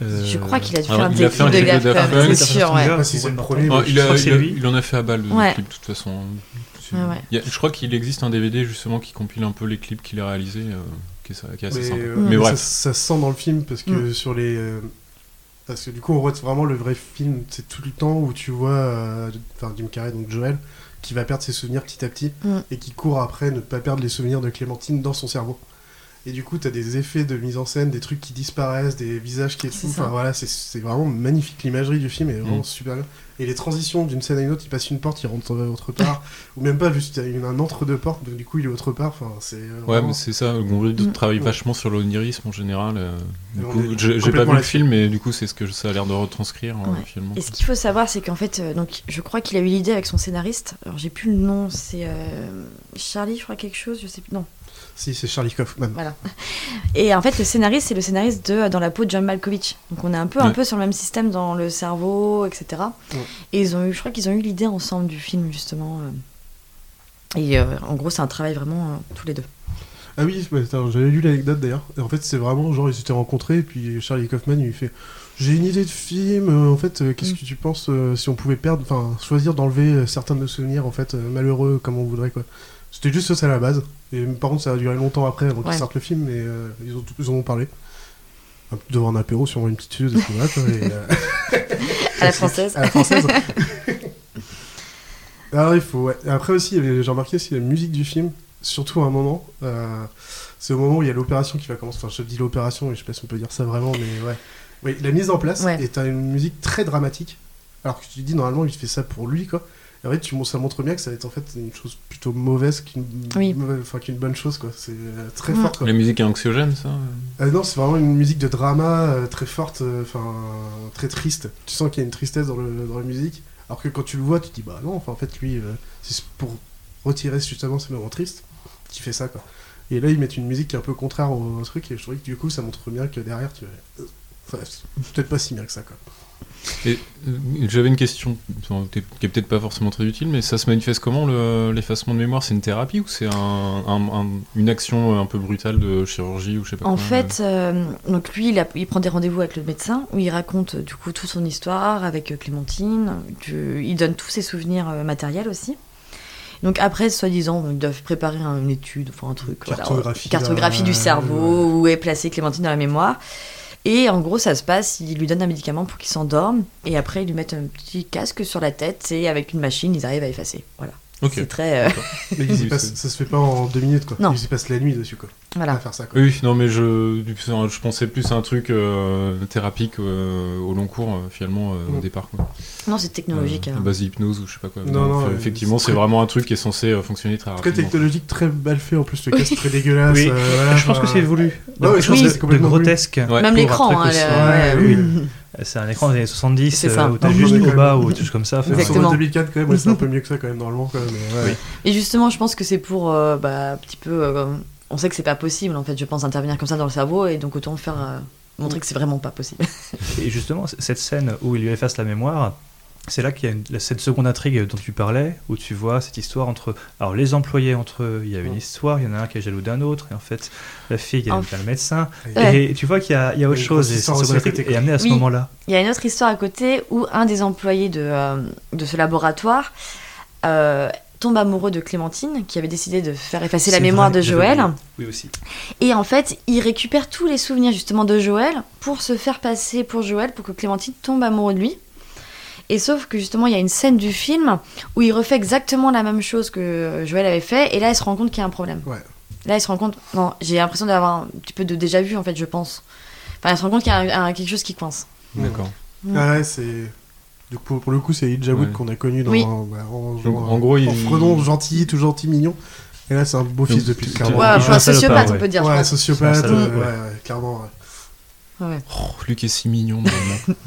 S3: Je crois qu'il a dû
S2: Ah
S3: faire un
S2: il a fait un
S3: clip de Daft Punk, c'est sûr, ouais.
S1: Ah,
S2: il, en a fait à balle de
S3: Ouais.
S2: clip de toute façon. C'est-
S3: Ouais, ouais.
S2: il y a- je crois qu'il existe un DVD justement qui compile un peu les clips qu'il a réalisés, euh, qui, est, qui est assez
S1: Mais,
S2: sympa.
S1: euh,
S2: Mais
S1: ça,
S2: bref.
S1: ça se sent dans le film parce que
S3: Mm.
S1: sur les. Parce que du coup, on voit vraiment le vrai film. C'est tout le temps où tu vois euh, enfin, Jim Carrey, donc Joel, qui va perdre ses souvenirs petit à petit
S3: Mm.
S1: et qui court après ne pas perdre les souvenirs de Clémentine dans son cerveau. Et du coup, t'as des effets de mise en scène, des trucs qui disparaissent, des visages qui
S3: C'est
S1: étouffent. Enfin, voilà, c'est- c'est vraiment magnifique. L'imagerie du film est vraiment
S2: Mm.
S1: super bien. Et les transitions d'une scène à une autre, il passe une porte, il rentre autre part. <laughs> ou même pas, juste il y a une- un entre-deux portes, donc du coup, il est autre part. Enfin, c'est euh,
S2: Ouais,
S1: vraiment-
S2: mais c'est ça. Gombrich
S3: Mm.
S2: travaille vachement sur l'onirisme en général. euh, du
S1: Et on
S2: coup,
S1: est
S2: j'ai j'ai pas
S1: complètement
S2: vu le film, mais du coup, c'est ce que ça a l'air de retranscrire euh,
S3: Ouais.
S2: finalement.
S3: Et ce qu'il faut savoir, c'est qu'en fait, euh, donc, je crois qu'il a eu l'idée avec son scénariste. Alors, j'ai plus le nom, c'est euh, Charlie, je crois, quelque chose, je sais plus. Non,
S1: Si, c'est Charlie Kaufman.
S3: voilà. Et en fait, le scénariste, c'est le scénariste de Dans la peau de John Malkovich. Donc, on est un peu, un peu sur le même système dans le cerveau, etc.
S1: Ouais.
S3: Et ils ont eu, je crois qu'ils ont eu l'idée ensemble du film, justement. euh. Et euh, en gros, c'est un travail vraiment euh, tous les deux.
S1: Ah oui, ouais, j'avais lu l'anecdote d'ailleurs. Et en fait, c'est vraiment genre, ils s'étaient rencontrés, et puis Charlie Kaufman, il lui fait J'ai une idée de film, euh, en fait, euh, qu'est-ce
S3: Mm.
S1: que tu penses euh, si on pouvait perdre, enfin, choisir d'enlever certains de nos souvenirs, en fait, malheureux, comme on voudrait, quoi. C'était juste ça à la base. Et par contre, ça a duré longtemps après, avant qu'ils
S3: Ouais.
S1: sortent le film, mais euh, ils, ont, ils en ont parlé. Devant un apéro, sur une petite quoi, et, euh, <laughs>
S3: À la <laughs> française.
S1: à la française. Alors <laughs> il faut. ouais. Après aussi, j'ai remarqué aussi la musique du film, surtout à un moment. euh, c'est au moment où il y a l'opération qui va commencer. Enfin, je dis l'opération, mais je sais pas si on peut dire ça vraiment, mais ouais. Oui, la mise en place
S3: Ouais.
S1: t'as une musique très dramatique. Alors que tu te dis normalement il fait ça pour lui quoi. Et en fait, tu, ça montre bien que ça va être en fait une chose plutôt mauvaise qu'une
S3: Oui.
S1: qu'une bonne chose quoi. C'est euh, très
S3: Mm.
S1: fort quoi.
S2: La musique est anxiogène, ça
S1: Euh, non, c'est vraiment une musique de drama euh, très forte, euh, enfin très triste. Tu sens qu'il y a une tristesse dans, le, dans la musique. Alors que quand tu le vois, tu te dis bah non, enfin en fait lui, euh, c'est pour retirer justement ces moments tristes qu'il fait ça quoi. Et là ils mettent une musique qui est un peu contraire au, au truc et je trouvais que du coup ça montre bien que derrière tu, euh, enfin, c'est peut-être pas si bien que ça quoi.
S2: Euh, j'avais une question qui est peut-être pas forcément très utile, mais ça se manifeste comment le- l'effacement de mémoire? C'est une thérapie ou c'est un, un- un- une action un peu brutale de chirurgie ou je sais pas
S3: En
S2: quoi,
S3: fait, euh, donc lui, il, a- il prend des rendez-vous avec le médecin où il raconte euh, du coup toute son histoire avec euh, Clémentine. il donne tous ses souvenirs euh, matériels aussi. Donc après, soi-disant, ils doivent préparer un- une étude, enfin un truc. voilà,
S1: Cartographie,
S3: euh, cartographie du cerveau, où est placée Clémentine dans la mémoire. Et en gros, ça se passe, ils lui donnent un médicament pour qu'il s'endorme, et après, ils lui mettent un petit casque sur la tête, et avec une machine, ils arrivent à effacer. Voilà.
S2: Ok.
S3: C'est très. euh, <laughs>
S1: Mais ils y
S2: Oui,
S1: passent-
S2: c'est-
S1: ça se fait pas en deux minutes quoi.
S3: Non.
S1: Ils y passent la nuit dessus quoi.
S3: Voilà.
S1: À faire ça quoi.
S2: Oui, non, mais je, du coup, je pensais plus à un truc euh, thérapique euh, au long cours, euh, finalement, euh, au départ. Quoi.
S3: Non, c'est technologique.
S2: Euh,
S3: hein.
S2: à base d'hypnose ou je sais pas quoi.
S1: Non, non,
S2: effectivement,
S1: c'est très-
S2: vraiment un truc qui est censé euh, fonctionner très
S1: Très
S2: rapidement.
S1: technologique, très mal fait en plus, le casque <laughs> très dégueulasse.
S4: Oui,
S1: euh, voilà,
S4: je pense que c'est voulu.
S1: Ouais, ouais, je pense
S3: Oui.
S1: que c'est complètement
S4: grotesque.
S2: Ouais.
S3: Même l'écran, hein,
S1: oui.
S4: C'est un écran des années 70
S3: C'est ça.
S4: euh, où t'as juste au bas ou des choses comme ça.
S3: Exactement.
S1: 2004 quand même, ouais, c'est un <laughs> peu mieux que ça quand même normalement quand même. mais ouais.
S4: Oui.
S3: Et justement, je pense que c'est pour euh, bah, un petit peu. euh, on sait que c'est pas possible en fait, je pense, d'intervenir comme ça dans le cerveau et donc autant faire euh, montrer que c'est vraiment pas possible.
S4: Et justement, cette scène où il lui efface la mémoire, c'est là qu'il y a une- cette seconde intrigue dont tu parlais, où tu vois cette histoire entre alors les employés entre eux. Il y a une histoire, il y en a un qui est jaloux d'un autre, et en fait, la fille, elle
S3: En
S4: aime bien le médecin.
S3: Ouais.
S4: Et tu vois qu'il y a, il y a autre
S1: Une
S4: chose, et cette seconde intrigue est amenée à ce
S3: Oui.
S4: moment-là.
S3: Il y a une autre histoire à côté où un des employés de, euh, de ce laboratoire euh, tombe amoureux de Clémentine, qui avait décidé de faire effacer la mémoire
S4: vrai,
S3: de Joël.
S4: Oui, aussi.
S3: Et en fait, il récupère tous les souvenirs justement de Joël pour se faire passer pour Joël, pour que Clémentine tombe amoureux de lui. Et sauf que justement, il y a une scène du film où il refait exactement la même chose que Joël avait fait, et là, il se rend compte qu'il y a un problème.
S1: Ouais.
S3: Là, il se rend compte. Non, j'ai l'impression d'avoir un petit peu de déjà vu, en fait, je pense. Enfin, il se rend compte qu'il y a un- un- quelque chose qui coince.
S2: D'accord.
S3: Mm.
S1: Ah ouais, c'est. Du coup, pour le coup, c'est Elijah Wood
S2: Ouais.
S1: qu'on a connu dans.
S3: Oui.
S1: bah, en, genre,
S2: en gros, il-
S1: en Fredon, gentil, tout gentil, mignon. Et là, c'est un beau
S2: Donc,
S1: fils de pute, clairement.
S3: Ouais, enfin,
S4: un
S3: sociopathe, on peut dire.
S1: Ouais, sociopathe, euh, ouais,
S4: ouais.
S1: ouais, clairement. ouais.
S3: Ouais, ouais.
S2: Oh, Luc est si mignon, vraiment.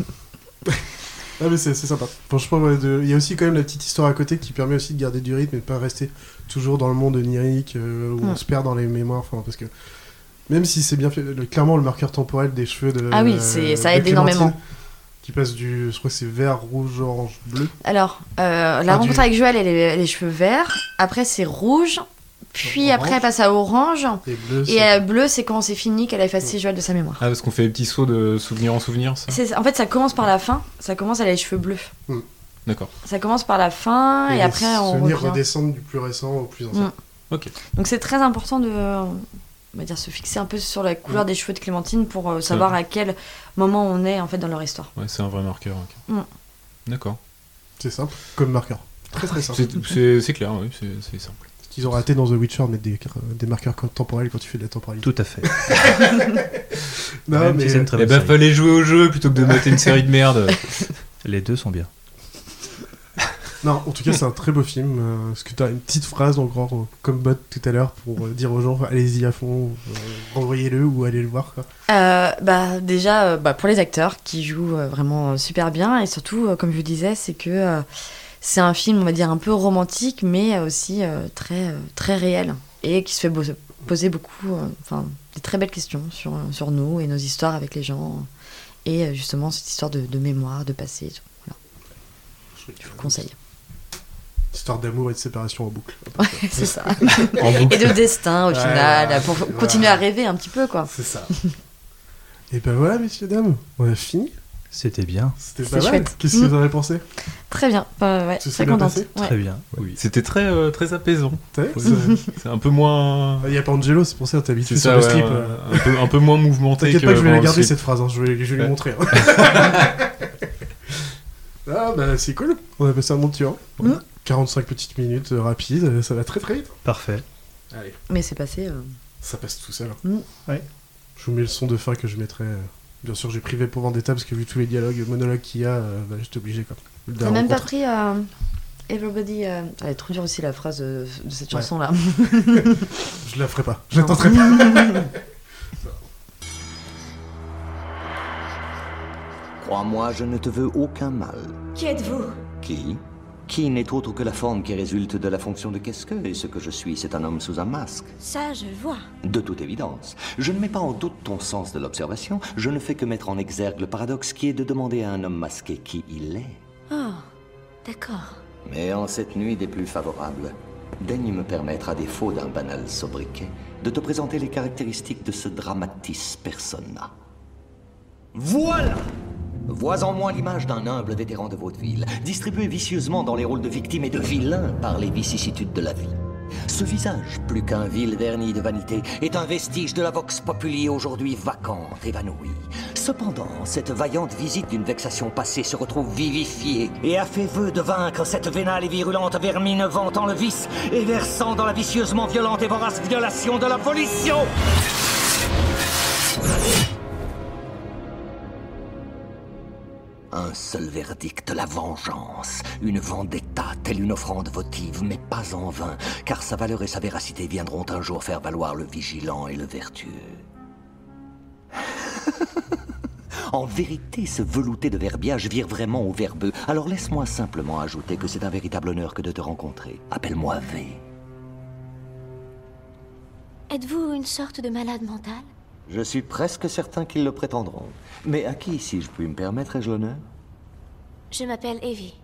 S2: <laughs>
S1: Ah, mais c'est sympa. Franchement, ouais, de- il y a aussi quand même la petite histoire à côté qui permet aussi de garder du rythme et de pas rester toujours dans le monde onirique euh, où on se perd dans les mémoires. Enfin, parce que même si c'est bien fait, le- clairement, le marqueur temporel des cheveux de.
S3: Ah oui, c'est- ça
S1: de
S3: aide énormément.
S1: Qui passe du. Je crois que c'est vert, rouge, orange, bleu.
S3: Alors, euh, la
S1: Ah,
S3: rencontre
S1: du-
S3: avec Joël, elle est les cheveux verts. Après, c'est rouge, Puis
S1: Orange.
S3: après, elle passe à orange.
S1: Et bleu,
S3: Et
S1: c'est-
S3: bleu, c'est quand c'est fini qu'elle a effacé Joël de sa mémoire.
S2: Ah, parce qu'on fait des petits sauts de souvenir en souvenir, ça
S3: C'est- En fait, ça commence par la fin. Ça commence, elle a les cheveux bleus.
S2: D'accord.
S3: Ça commence par la fin et,
S1: les
S3: après on
S1: souvenirs
S3: revient.
S1: redescendent du plus récent au plus ancien.
S3: Mm.
S2: Ok.
S3: Donc c'est très important de on va dire, se fixer un peu sur la couleur
S1: Mm.
S3: des cheveux de Clémentine pour euh, savoir à quel moment on est en fait dans leur histoire.
S2: Ouais, c'est un vrai marqueur.
S3: Mm.
S2: D'accord.
S1: C'est simple, comme marqueur. Très très simple.
S2: C'est- C'est c'est clair, oui, c'est c'est simple.
S1: Qu'ils ont raté dans The Witcher de mettre des, des marqueurs temporels quand tu fais de la temporalité.
S4: Tout à fait. <laughs>
S1: Non,
S4: Même
S1: mais
S2: Eh ben,
S4: série.
S2: fallait jouer au jeu plutôt que de mater une série de merde. <laughs>
S4: Les deux sont bien.
S1: non, en tout cas, c'est un très beau film. euh, Est-ce que tu as une petite phrase encore, euh, comme Bot tout à l'heure, pour euh, dire aux gens allez-y à fond, euh, renvoyez-le ou allez le voir quoi.
S3: Euh, bah déjà bah, pour les acteurs qui jouent vraiment super bien et surtout comme je vous disais c'est que euh, c'est un film on va dire un peu romantique mais aussi euh, très euh, très réel et qui se fait poser beaucoup euh, enfin des très belles questions sur sur nous et nos histoires avec les gens et justement cette histoire de, de mémoire de passé tout. Voilà. Je vous le conseille.
S1: Histoire d'amour et de séparation en boucle. <laughs>
S3: Ouais, c'est ça.
S2: En boucle. <laughs>
S3: et de destin au
S1: Ouais,
S3: final pour continuer à rêver un petit peu quoi.
S1: C'est ça. Et ben voilà, messieurs, dames, on a fini.
S4: C'était bien.
S1: C'était pas mal.
S3: chouette.
S1: Qu'est-ce que
S3: Mm.
S1: vous en avez pensé?
S3: Très bien. Ouais,
S1: s'est
S3: très
S1: bien
S3: contente. Ouais.
S4: Très bien.
S2: Oui. C'était très, euh, très apaisant. Ouais. C'est un peu moins.
S1: Il n'y a pas Angelo, c'est pour ça que t'es habitué
S2: C'est
S1: sur
S2: ça,
S1: le slip. euh.
S2: un, peu, un peu moins mouvementé.
S1: T'inquiète
S2: que
S1: pas, je vais la garder cette phrase, hein, je vais, je vais
S2: Ouais.
S1: lui montrer. hein. <laughs> ah bah c'est cool, on a passé un bon moment.
S3: Mm.
S1: 45 petites minutes euh, rapides, ça va très très vite.
S4: Parfait.
S1: Allez,
S3: Mais c'est passé.
S1: ça passe tout seul.
S3: Mm.
S1: Ouais. Je vous mets le son de fin que je mettrai. Bien sûr, j'ai privé pour Vendetta parce que vu tous les dialogues, monologues qu'il y a, euh, bah, j'étais obligé
S3: T'as même pas pris euh, Everybody. euh, Elle est trop dure aussi la phrase de, de cette
S1: Ouais.
S3: chanson là. <laughs>
S1: Je la ferai pas, je la tenterai pas. <laughs>
S6: Crois-moi, je ne te veux aucun mal.
S9: Qui êtes-vous?
S6: Qui? Qui n'est autre que la forme qui résulte de la fonction de qu'est-ce que Et ce que je suis, c'est un homme sous un masque.
S9: Ça, je le vois.
S6: De toute évidence. Je ne mets pas en doute ton sens de l'observation, je ne fais que mettre en exergue le paradoxe qui est de demander à un homme masqué qui il est.
S9: Oh, d'accord.
S6: Mais en cette nuit des plus favorables, daigne me permettre, à défaut d'un banal sobriquet, de te présenter les caractéristiques de ce dramatis persona. Voilà Vois en moi l'image d'un humble vétéran de vaudeville, distribué vicieusement dans les rôles de victime et de vilain par les vicissitudes de la vie. Ce visage, plus qu'un vil vernis de vanité, est un vestige de la vox populi aujourd'hui vacante, évanouie. Cependant, cette vaillante visite d'une vexation passée se retrouve vivifiée et a fait vœu de vaincre cette vénale et virulente vermine vantant le vice et versant dans la vicieusement violente et vorace violation de la volition. Un seul verdict, la vengeance. Une vendetta, telle une offrande votive, mais pas en vain, car sa valeur et sa véracité viendront un jour faire valoir le vigilant et le vertueux. <laughs> En vérité, ce velouté de verbiage vire vraiment au verbeux. Alors laisse-moi simplement ajouter que c'est un véritable honneur que de te rencontrer. Appelle-moi V.
S9: Êtes-vous une sorte de malade mental?
S6: Je suis presque certain qu'ils le prétendront. Mais à qui, si je puis me permettre, ai-je l'honneur?
S9: Je m'appelle Evie.